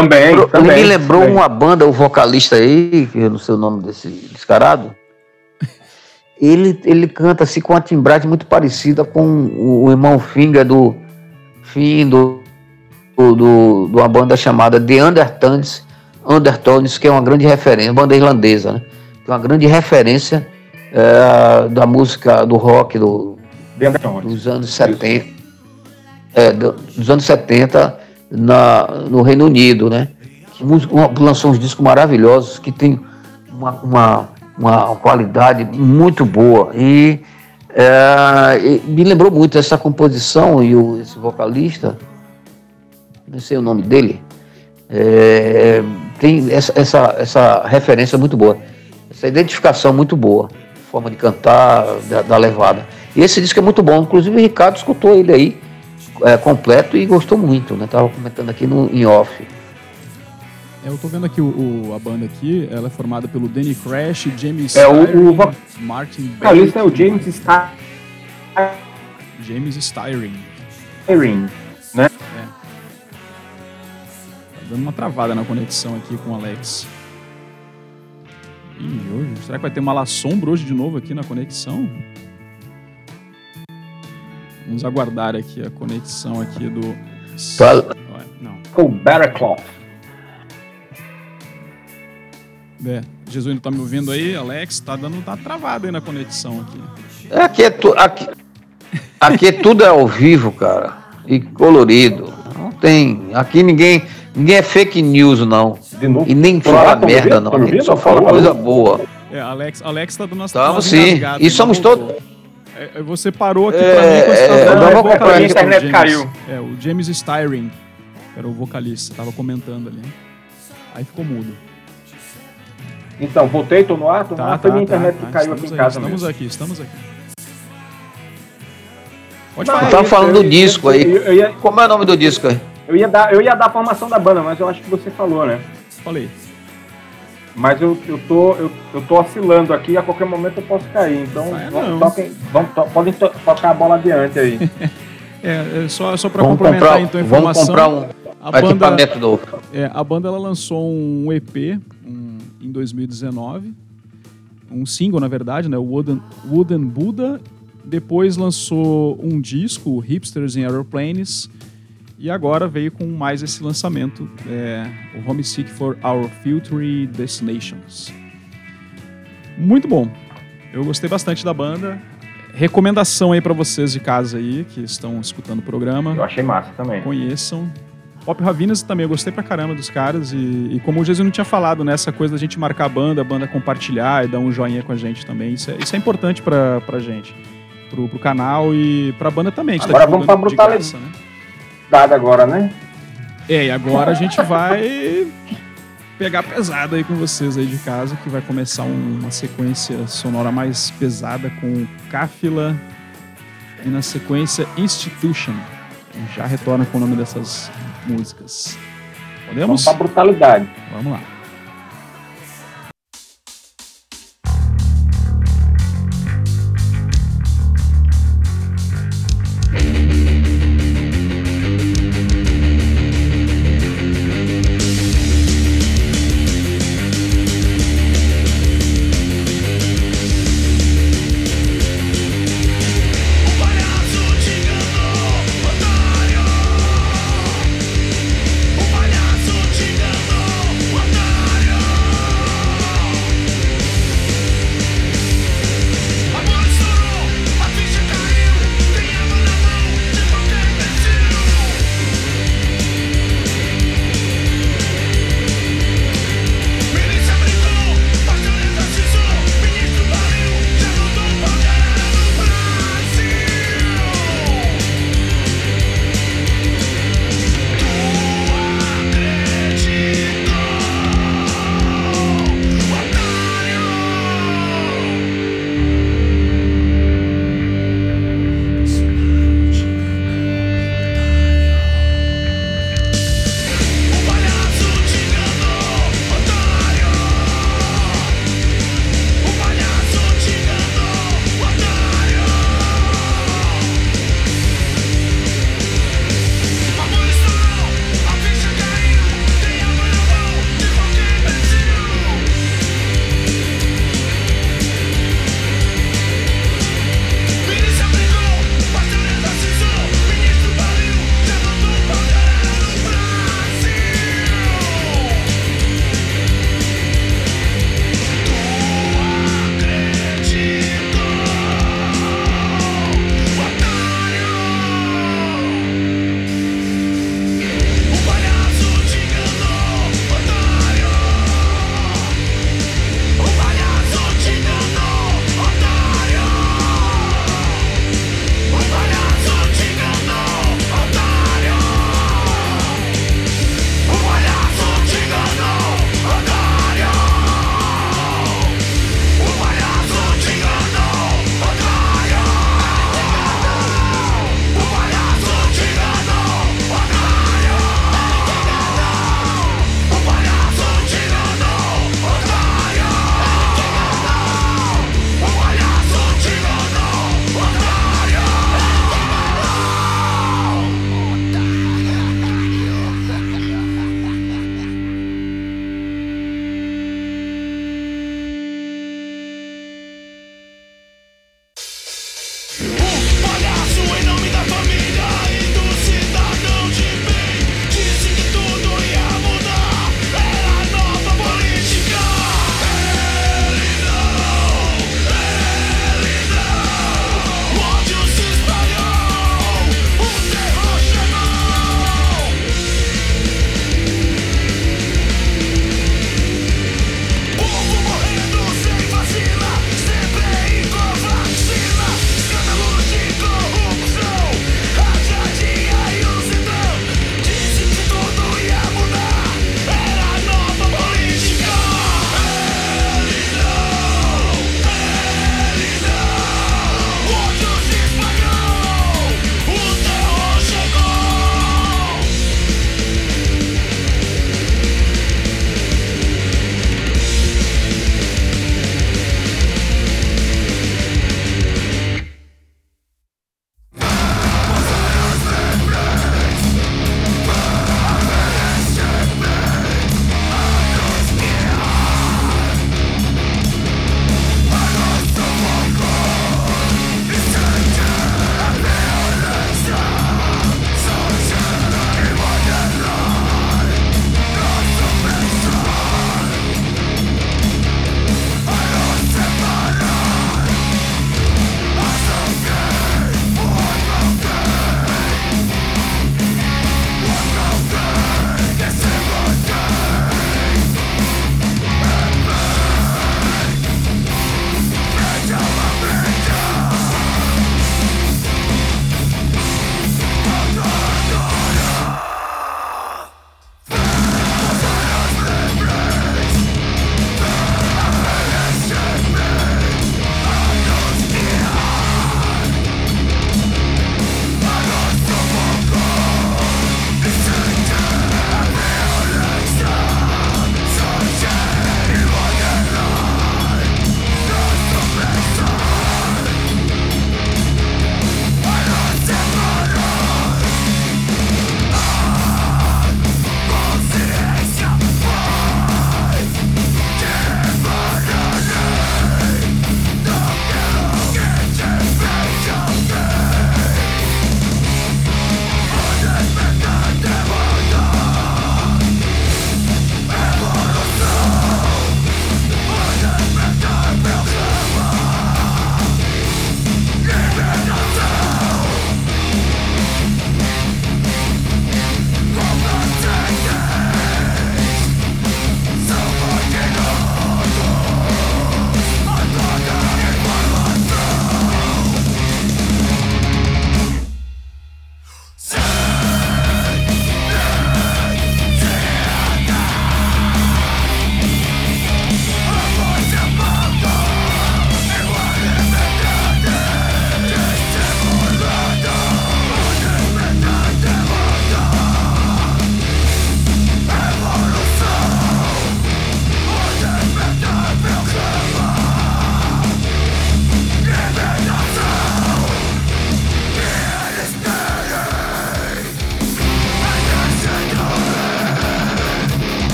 Também, Ele também. me lembrou também. uma banda, o vocalista aí, que eu não sei o nome desse descarado. Ele, ele canta assim com uma timbragem muito parecida com o, irmão Finger do fim do, do, do- de uma banda chamada The Undertones, Undertones, que é uma grande referência, banda irlandesa, né? Que é uma grande referência eh, da música do rock do, dos anos 70, é, do- dos anos 70 na, no Reino Unido, né? Lançou uns discos maravilhosos que tem uma, uma, uma qualidade muito boa e, é, e me lembrou muito essa composição e o, esse vocalista, não sei o nome dele, é, tem essa, essa, essa referência muito boa, essa identificação muito boa, forma de cantar, da, da levada. E esse disco é muito bom, inclusive o Ricardo escutou ele aí é, completo e gostou muito, né? Tava comentando aqui no, em off. É, eu tô vendo aqui o, o- a banda aqui, ela é formada pelo Danny Crash, James É, o- Styring, o Martin O vocalista é o James Styring. James Styring. né? Tá dando uma travada na conexão aqui com o Alex. Ih, hoje, será que vai ter uma assombro hoje de novo aqui na conexão? Vamos aguardar aqui a conexão aqui do... Não. O Barraclough. É, Jesus não tá me ouvindo aí, Alex? Tá dando tá travado aí na conexão aqui. É, Aqui é, tu, aqui, aqui tudo é ao vivo, cara. E colorido. Não tem. Aqui ninguém, ninguém é fake news, não. De novo. E nem Olá, fala tá me merda, ouvindo? não. Tá A gente só fala coisa boa. É, Alex, Alex tá dando umas Estamos sim. E somos todos. É, é, você parou aqui É, pra mim quando você é, tava eu falando não do a o internet James. caiu. É, o James Styring, que era o vocalista, tava comentando ali. Aí ficou mudo. Então, voltei, tô no ar, tô no Tá, ar. Foi tá, minha internet tá, que tá, caiu aqui em aí, casa Estamos mesmo. aqui, estamos aqui. Pode Não, falar. Eu tava eu- falando do eu- disco aí. eu- eu ia- Como é o nome do disco aí? Eu ia, dar, eu ia dar a formação da banda, mas eu acho que você falou, né? Falei. Mas eu, eu, tô, eu, eu tô oscilando aqui, a qualquer momento eu posso cair. Então, vamos- toquem, vamos, to, podem to, tocar a bola adiante aí. (laughs) É, é só, só pra Vamos complementar comprar, então a vamos informação. comprar um a banda, equipamento novo. é, a banda ela lançou um EP, um em 2019. Um single, na verdade, né? O Wooden, Wooden Buddha. Depois lançou um disco, Hipsters in Aeroplanes. E agora veio com mais esse lançamento, é, o Homesick for Our Future Destinations. Muito bom. Eu gostei bastante da banda. Recomendação aí pra vocês de casa aí, que estão escutando o programa. Eu achei massa também. Conheçam. Pop Ravinas também, eu gostei pra caramba dos caras. E, e como o Jesus não tinha falado, né? Essa coisa da gente marcar a banda, a banda compartilhar e dar um joinha com a gente também. Isso é, isso é importante pra, pra gente. Pro, pro canal e pra banda também. A gente Agora vamos pra brutalidade. graça, né? Dado agora, né? É, e agora a gente vai pegar pesado aí com vocês aí de casa, que vai começar um- uma sequência sonora mais pesada com Cáfila e na sequência Institution. Já retorna com o nome dessas músicas. Vamos Podemos? pra brutalidade. Vamos lá.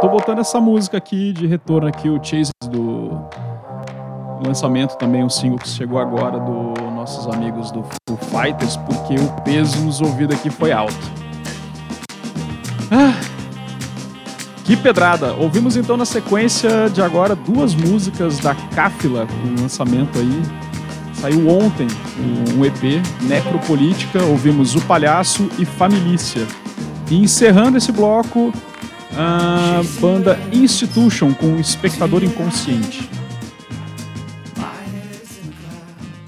Tô botando essa música aqui de retorno aqui, o Chase do lançamento também, um single que chegou agora do nossos amigos do Foo Fighters, porque o peso nos ouvidos aqui foi alto. Ah, que pedrada! Ouvimos então na sequência de agora duas músicas da Cáfila, o lançamento aí. Saiu ontem um EP, Necropolítica, ouvimos O Palhaço e Familícia. E encerrando esse bloco, a banda Institution com Espectador Inconsciente.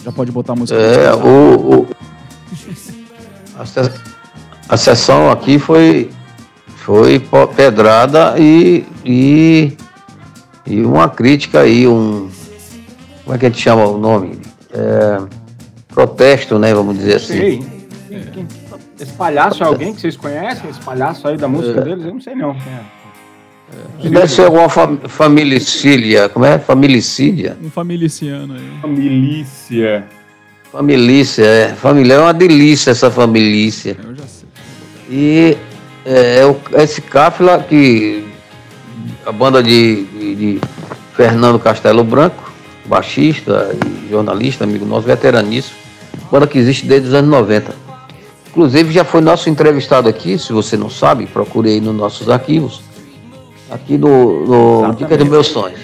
Já pode botar a música. É, o, o- a, se- a sessão aqui foi, foi pedrada e, e, e uma crítica aí, um. Como é que a gente chama o nome? É, protesto, né? Vamos dizer assim. Sei. Esse palhaço é alguém que vocês conhecem? Esse palhaço aí da música deles? Eu não sei não. Deve ser alguma fam familicília. Como é? Familicídia? Um familiciano aí. Milícia. Familícia, é. Família é uma delícia essa familícia. Eu já sei. E é, o- esse Cáfila, que a banda de, de- de Fernando Castelo Branco, baixista e jornalista, amigo nosso, veteraníssimo, banda que existe desde os anos 90. Inclusive já foi nosso entrevistado aqui, se você não sabe, procure aí nos nossos arquivos, aqui no, no Dica dos Meus Sonhos.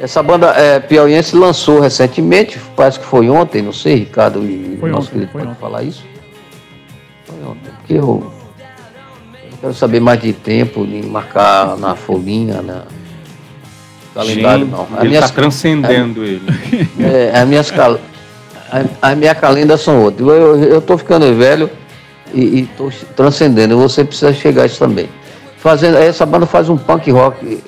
Essa banda é, piauiense lançou recentemente, parece que foi ontem, não sei, Ricardo e Foi nosso ontem, querido foi pode ontem. falar isso. Foi ontem, porque eu, eu quero saber mais de tempo, de marcar na folhinha, na calendário não. As ele minhas, tá transcendendo (laughs) ele. é, as minhas cal, a- as minhas calendas são outras. Eu, tô ficando velho e, e tô transcendendo, você precisa chegar a isso também. Fazendo, essa banda faz um punk rock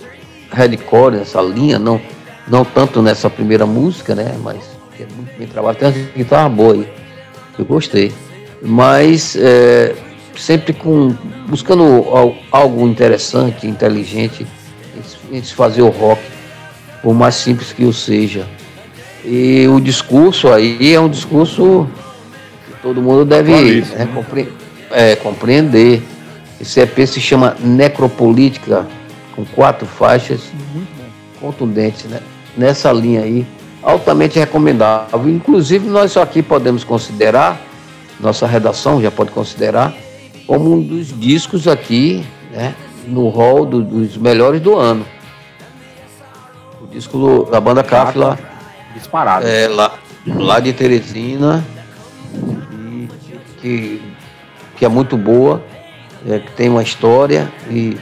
hardcore nessa linha, não, não tanto nessa primeira música, né? Mas é muito bem trabalhado. Tem uma guitarra boa aí. Eu gostei. Mas é, sempre com. buscando al- algo interessante, inteligente, se fazer o rock, por mais simples que o seja. E o discurso aí é um discurso que todo mundo deve Atualíssimo, né, né? compre- é, compreender. Esse EP se chama Necropolítica, com quatro faixas contundentes né? nessa linha aí, altamente recomendável. Inclusive, nós aqui podemos considerar, nossa redação já pode considerar, como um dos discos aqui, né? no hall do- dos melhores do ano. O disco da banda Cáfila, Disparado. é, lá, lá de Teresina, e que, que é muito boa, é, que tem uma história e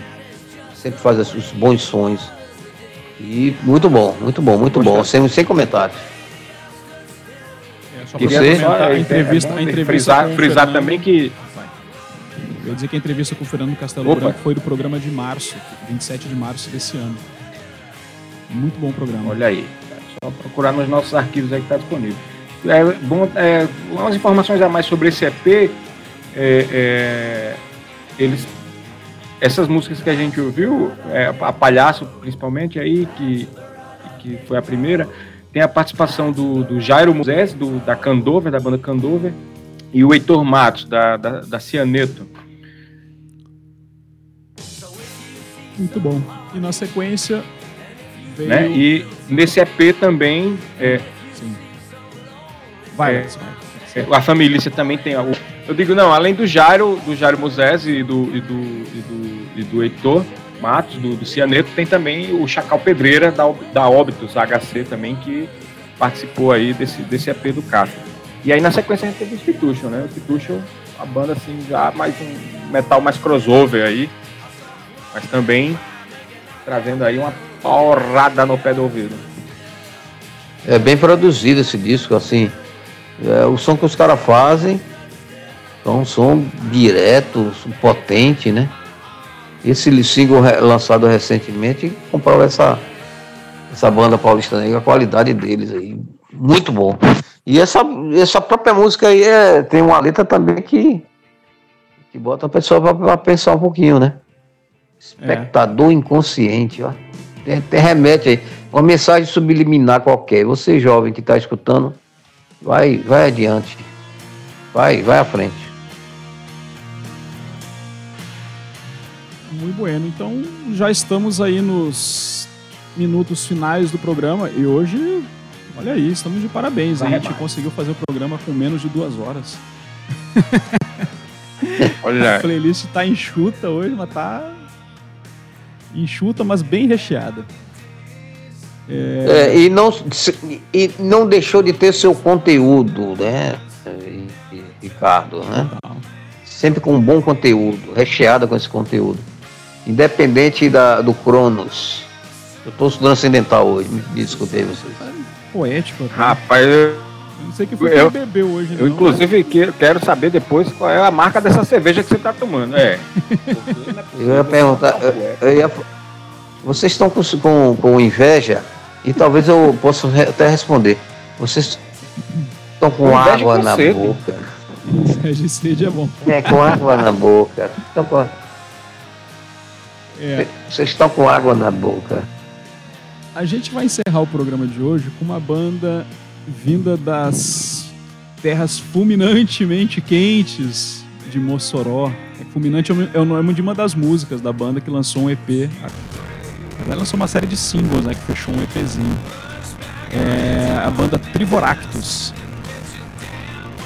sempre faz os bons sons. E muito bom, muito bom, muito bom, sem, sem comentários. É, só Que você- comentar, a é entrevista, a entrevista frisar, com o frisar Fernando- também que Eu ia dizer que a entrevista com o Fernando Castelo Opa. Branco foi do programa de março, 27 de março desse ano. Muito bom programa. Olha aí, é só procurar nos nossos arquivos aí que está disponível. É, bom, é, umas informações a mais sobre esse EP, é, é, eles, essas músicas que a gente ouviu, é, a Palhaço principalmente aí, que, que foi a primeira, tem a participação do, do Jairo Moisés, do, da Candover, da banda Candover, e o Heitor Matos, da, da, da Cianeto. Muito bom. E na sequência veio... Né? E nesse EP também, é, Sim. Vai, É. Vai. É, A família também tem. o- Eu digo, não, além do Jairo, do Jairo Moisés e do, e do, e do, e do Heitor Matos, do, do Cianeto, tem também o Chacal Pedreira da, da Óbitos HC também, que participou aí desse, desse EP do Castro. E aí na sequência a gente teve o Institution, né? O Institution, a banda assim, já mais um metal mais crossover aí, mas também trazendo aí uma porrada no pé do ouvido. É bem produzido esse disco, assim. É, o som que os caras fazem é um som direto, potente, né? Esse single lançado recentemente comprova essa, essa banda paulista negra, a qualidade deles aí. Muito bom. E essa, essa própria música aí é, tem uma letra também que, que bota a pessoa pra pensar um pouquinho, né? Espectador inconsciente, ó. Tem, tem remete aí. Uma mensagem subliminar qualquer. Você jovem que está escutando, vai, vai adiante. Vai, vai à frente. Muito bueno. Então, já estamos aí nos minutos finais do programa e hoje, olha aí, estamos de parabéns. A Vai gente remar. conseguiu fazer o programa com menos de duas horas. (laughs) A Olha, playlist tá enxuta hoje, mas tá enxuta, mas bem recheada. É, e, não, e não deixou de ter seu conteúdo, né, Ricardo, né? Sempre com um bom conteúdo, recheada com esse conteúdo. Independente da, do Cronos. Eu estou transcendental hoje, me desculpe aí vocês. Poético até. rapaz, eu, Não sei que foi que eu- ele bebeu hoje, eu não. inclusive quero, quero saber depois qual é a marca dessa cerveja que você tá tomando. É. (laughs) Eu ia perguntar, eu, eu ia, vocês estão com, com, com inveja e talvez eu possa re- até responder. Vocês estão com Com água com na sede. boca. Inveja e sede é bom. É, com água na boca. Estão com- É, vocês estão com água na boca. a gente vai encerrar o programa de hoje com uma banda vinda das terras fulminantemente quentes de Mossoró. É, Fulminante é o- é o nome de uma das músicas da banda que lançou um EP. Ela lançou uma série de singles, né? Que fechou um EPzinho. É a banda Trivoractus.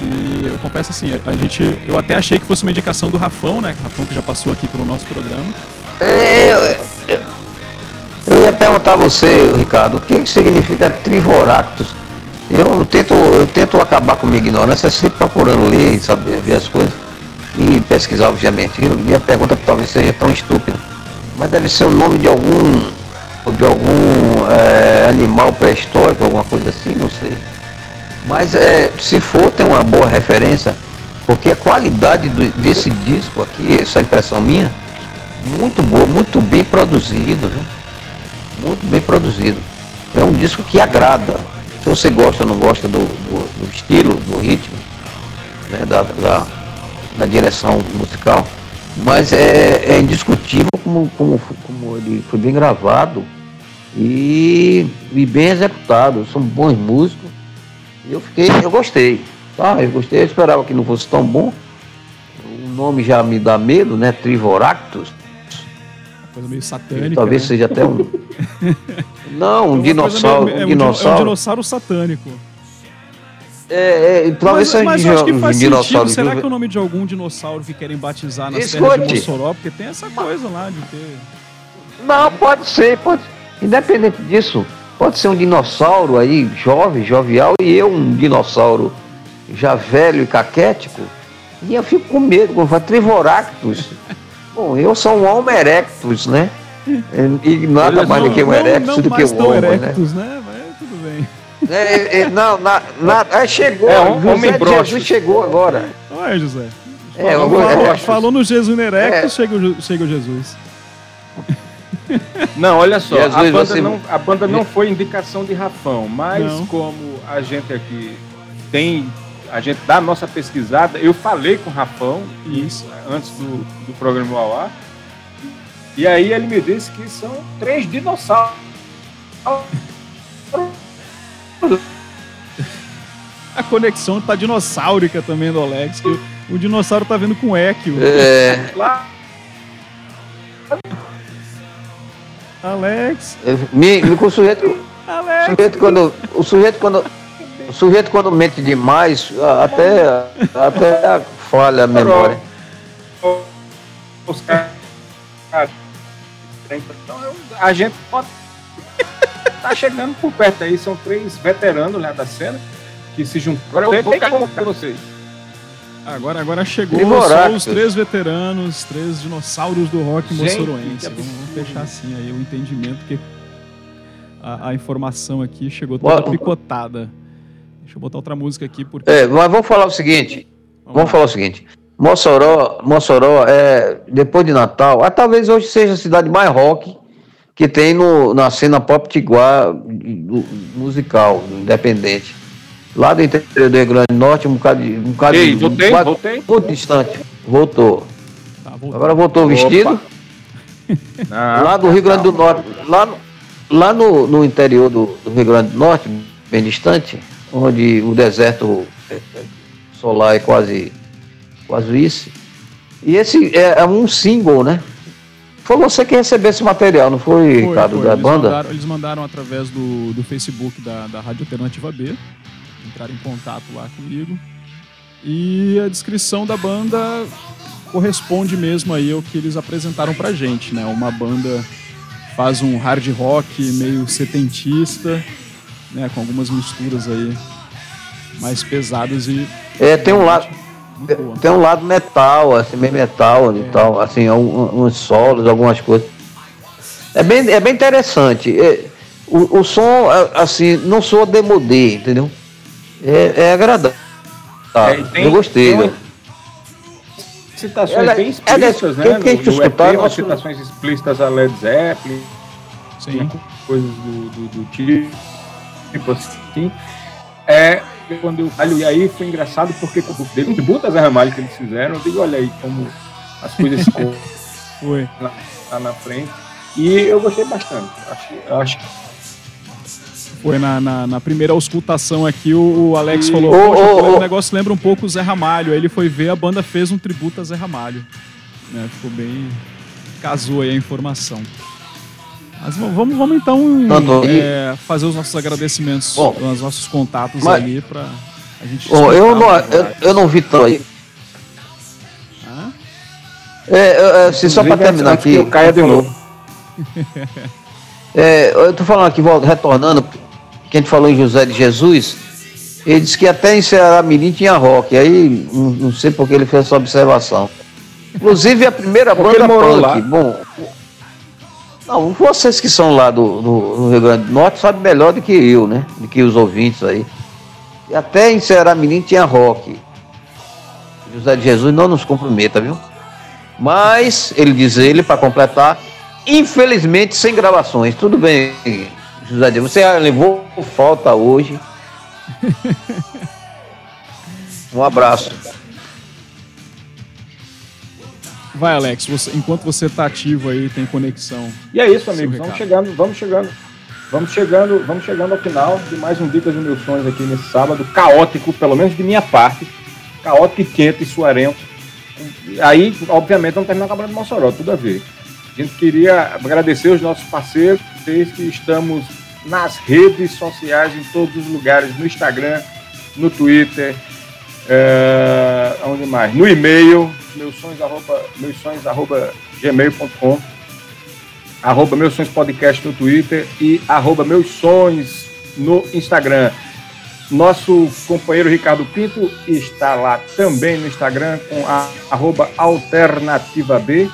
E eu confesso assim, a gente, eu até achei que fosse uma indicação do Rafão, né? Rafão que já passou aqui pelo nosso programa. Eu, eu- eu ia perguntar a você, Ricardo, o que significa Trivoractus? Eu tento, eu tento acabar com minha ignorância sempre procurando ler saber ver as coisas e pesquisar, obviamente. E minha pergunta talvez seja tão estúpida, mas deve ser o nome de algum de algum é, animal pré-histórico, alguma coisa assim, não sei. Mas é, se for, tem uma boa referência, porque a qualidade do- desse disco aqui, essa impressão minha, muito boa, muito bem produzido, viu? muito bem produzido. É um disco que agrada. Se você gosta ou não gosta do, do- do estilo, do ritmo, né, da, da, da direção musical, mas é, é indiscutível como, como, como ele foi bem gravado e, e bem executado. São bons músicos. E eu fiquei, eu gostei. Tá, eu gostei, eu esperava que não fosse tão bom. O nome já me dá medo, né? Trivoractus. Uma coisa meio satânica. Talvez né? seja até um. (laughs) Não, um coisa dinossauro. meio- é Um di- É um dinossauro. dinossauro satânico. É, é, talvez Mas, seja mas um acho que faz dinossauro. sentido. Será que é o nome de algum dinossauro que querem batizar nas terras de Escute. Mossoró? Porque tem essa coisa lá de ter... Não, pode ser, pode. Independente disso, pode ser um dinossauro aí, jovem, jovial, e eu um dinossauro já velho e caquético. E eu fico com medo, fala Trivoractus. (laughs) Bom, eu sou um Homo erectus, né? E nada mais do que um erectus do que um tão Homo, né? erectus, né? Mas tudo bem. É, é, não, na, na, aí chegou, É, um José homem. Jesus chegou agora. Olha, José. É, falou, falou, falou no Jesus Erectus, É. chega, o chega o Jesus. Não, olha só, às a banda, você- não, a banda não foi indicação de Rafão, mas Não. como a gente aqui tem, a gente dá a nossa pesquisada, eu falei com o Rafão Isso. antes do, do programa ao ar, e aí ele me disse que são três dinossauros. A conexão tá dinossáurica também do Alex. Que o dinossauro tá vendo com eco. É, Alex, me, me, com o sujeito, o Alex. sujeito quando, o sujeito quando, o sujeito quando mente demais, até, até falha a memória. os caras. Então eu- a gente pode (laughs) tá chegando por perto aí, são três veteranos lá da cena que se juntam. Agora eu vou ficar com vocês. Agora, agora chegou Trivoractus. só os três veteranos, três dinossauros do rock moçoroense. Vamos, vamos fechar assim aí o entendimento, porque a, a informação aqui chegou Bora. toda picotada. Deixa eu botar outra música aqui, porque. É, mas vamos falar o seguinte, vamos falar o seguinte. Mossoró, Mossoró é depois de Natal, ah, talvez hoje seja a cidade mais rock que tem no, na cena pop tiguar do- musical, independente. Lá do interior do Rio Grande do Norte, um bocado, de- um bocado Ei, de- voltei, um bocado- voltei. muito distante. Voltou. Tá, voltando. Agora voltou o vestido. Não, lá do Rio Grande do Norte, lá, no- lá no, no interior do, do Rio Grande do Norte, bem distante, onde o deserto é, é, solar é quase, quase isso. E esse é, é um single, né? Foi você que recebeu esse material, não foi, Foi, Ricardo, foi. da Eles banda? Mandaram, eles mandaram através do, do Facebook da, da Rádio Alternativa B. Entraram em contato lá comigo. E a descrição da banda corresponde mesmo aí ao que eles apresentaram pra gente, né? Uma banda faz um hard rock meio setentista, né? Com algumas misturas aí mais pesadas e É, tem um lado. Muito boa. Tem um lado metal, assim, meio metal e tal, assim, um- uns solos, algumas coisas. É bem, é bem interessante. É, o, o som, é, assim, não soa demodê, entendeu? É, é agradável. Tá, É, tem- eu gostei. tem uma- né? Citações Ela- bem ela é- explícitas, quem- né? quem no, que no EP, umas acho- citações explícitas a Led Zeppelin, Sim. coisas do, do, do tipo, tipo assim. É, quando eu olho, e aí foi engraçado porque teve um tributo a Zé Ramalho que eles fizeram, eu digo, olha aí como as coisas (laughs) ficam Foi. lá, lá na frente. E eu gostei bastante. Acho, acho que Foi na, na, na primeira auscultação aqui, o, o Alex E- falou, poxa, ô, pô, o negócio lembra um pouco o Zé Ramalho. Aí ele foi ver, a banda fez um tributo a Zé Ramalho. Né, ficou bem... casou aí a informação. Mas vamos, vamos então Tanto- é, fazer os nossos agradecimentos, Bom, os nossos contatos mas- ali pra a gente... Bom, eu, não, eu, eu não vi tão aí. É, é, é, se só para terminar aqui. eu caia de novo. (laughs) É, eu tô falando aqui, volta, retornando, que a gente falou em José de Jesus, ele disse que até em Ceará Mirim tinha rock, aí não, não sei por que ele fez essa observação. Inclusive a primeira Porque banda ele morou punk, lá. bom. Não, vocês que são lá do, do- do Rio Grande do Norte sabem melhor do que eu, né? Do que os ouvintes aí. E até em Ceará Mirim tinha rock. José de Jesus não nos comprometa, viu? Mas, ele diz ele, para completar, infelizmente sem gravações. Tudo bem, José de você levou falta hoje. (laughs) Um abraço. Vai, Alex, você- enquanto você tá ativo aí, tem conexão. E é isso, amigos. Vamos chegando, vamos chegando. Vamos chegando, vamos chegando ao final de mais um Dicas dos Meus Sonhos aqui nesse sábado, caótico, pelo menos de minha parte, caótico e quente e suarento. Aí, obviamente, vamos terminar com a banda de Mossoró, tudo a ver. A gente queria agradecer os nossos parceiros, vocês que estamos nas redes sociais, em todos os lugares, no Instagram, no Twitter, é, onde mais? No e-mail, meus sonhos, arroba, gmail.com arroba meus sonhos podcast no Twitter e arroba meus sonhos no Instagram. Nosso companheiro Ricardo Pinto está lá também no Instagram com a arroba alternativa B.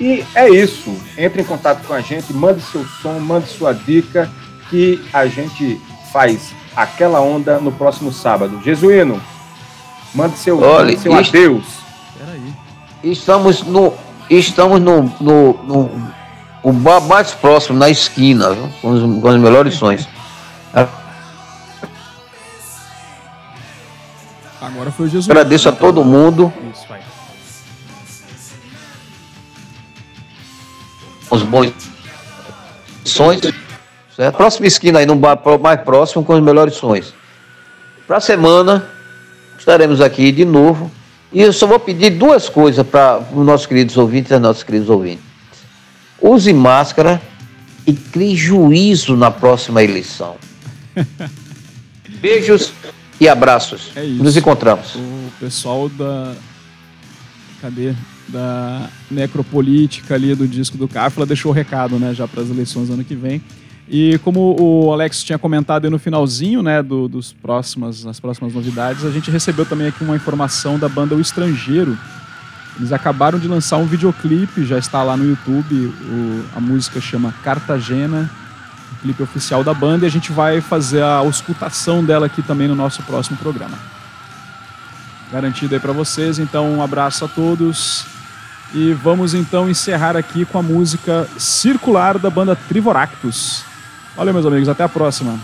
E é isso. Entre em contato com a gente, mande seu som, mande sua dica, que a gente faz aquela onda no próximo sábado. Jesuíno, mande seu, Olha, mande seu isso- adeus. Peraí. Estamos no. Estamos no, no, no o bar mais próximo, na esquina, viu? Com, os, com os melhores sons. Agora foi o Jesus. Agradeço a todo mundo. Isso, vai. os bons sons. Certo? Próxima esquina aí, no bar mais próximo, com os melhores sons. Para a semana, estaremos aqui de novo. E eu só vou pedir duas coisas para os nossos queridos ouvintes e nossos queridos ouvintes. Use máscara e crie juízo na próxima eleição. (laughs) Beijos e abraços. É isso. Nos encontramos. O pessoal da. Cadê? Da necropolítica ali do disco do Cáfila deixou o recado, né? Já para as eleições ano que vem. E como o Alex tinha comentado aí no finalzinho, né, do, dos próximas, das próximas novidades, a gente recebeu também aqui uma informação da banda O Estrangeiro. Eles acabaram de lançar um videoclipe, já está lá no YouTube. o- a música chama Cartagena, o clipe oficial da banda, e a gente vai fazer a auscultação dela aqui também no nosso próximo programa garantido aí para vocês. Então, um abraço a todos. E vamos então encerrar aqui com a música Circular da banda Trivoractus. Valeu, meus amigos. Até a próxima.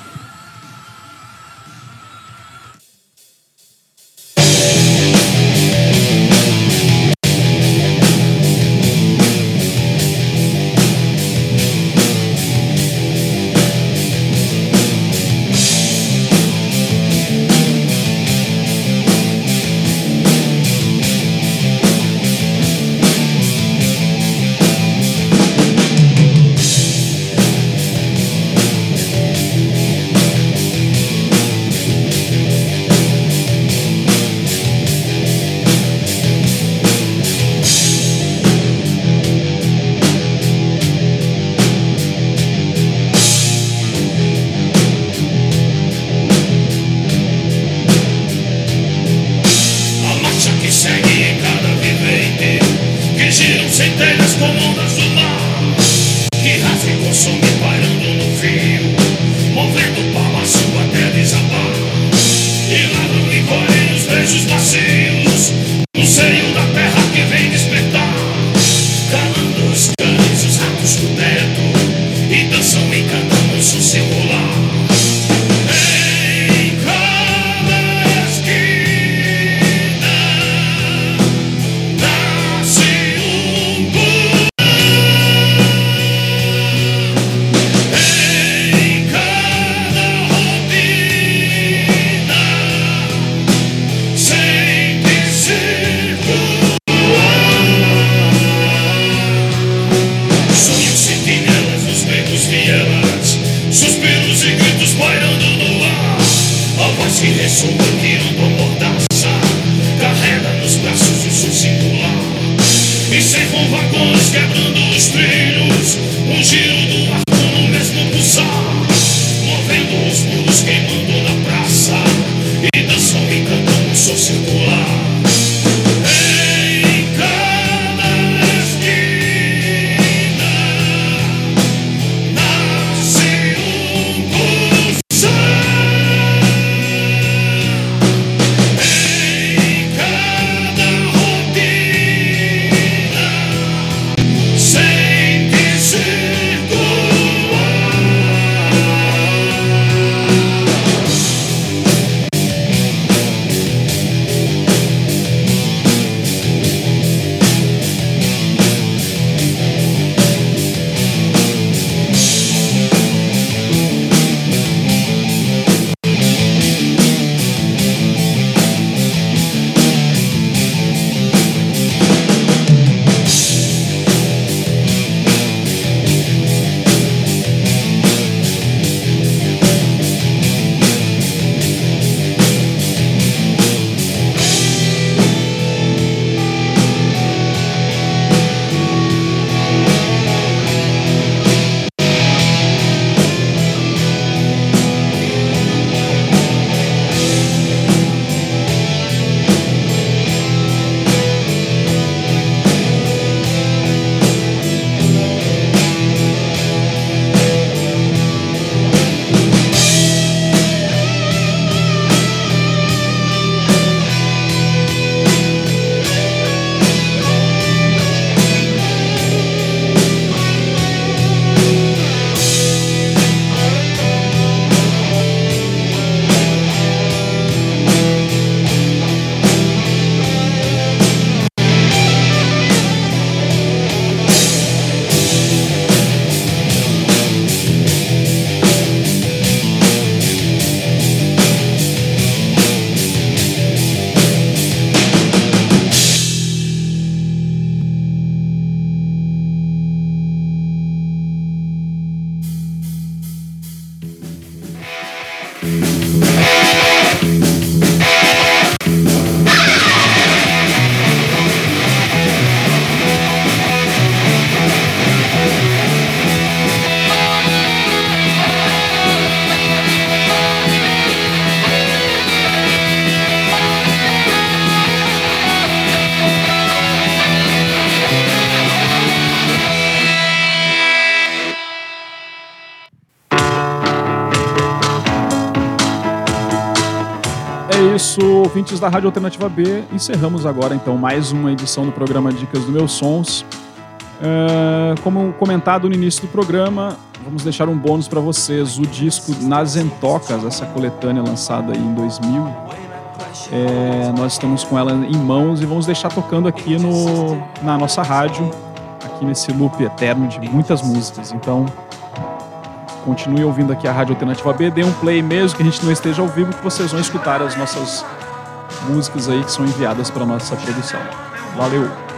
Ouvintes da Rádio Alternativa B. Encerramos agora então mais uma edição do programa Dicas do Meus Sons. É, como comentado no início do programa, vamos deixar um bônus para vocês: o disco Nas Entocas, essa coletânea lançada em 2000. É, nós estamos com ela em mãos e vamos deixar tocando aqui no, na nossa rádio, aqui nesse loop eterno de muitas músicas. Então, continue ouvindo aqui a Rádio Alternativa B, dê um play mesmo que a gente não esteja ao vivo, que vocês vão escutar as nossas músicas aí que são enviadas para nossa produção. Valeu!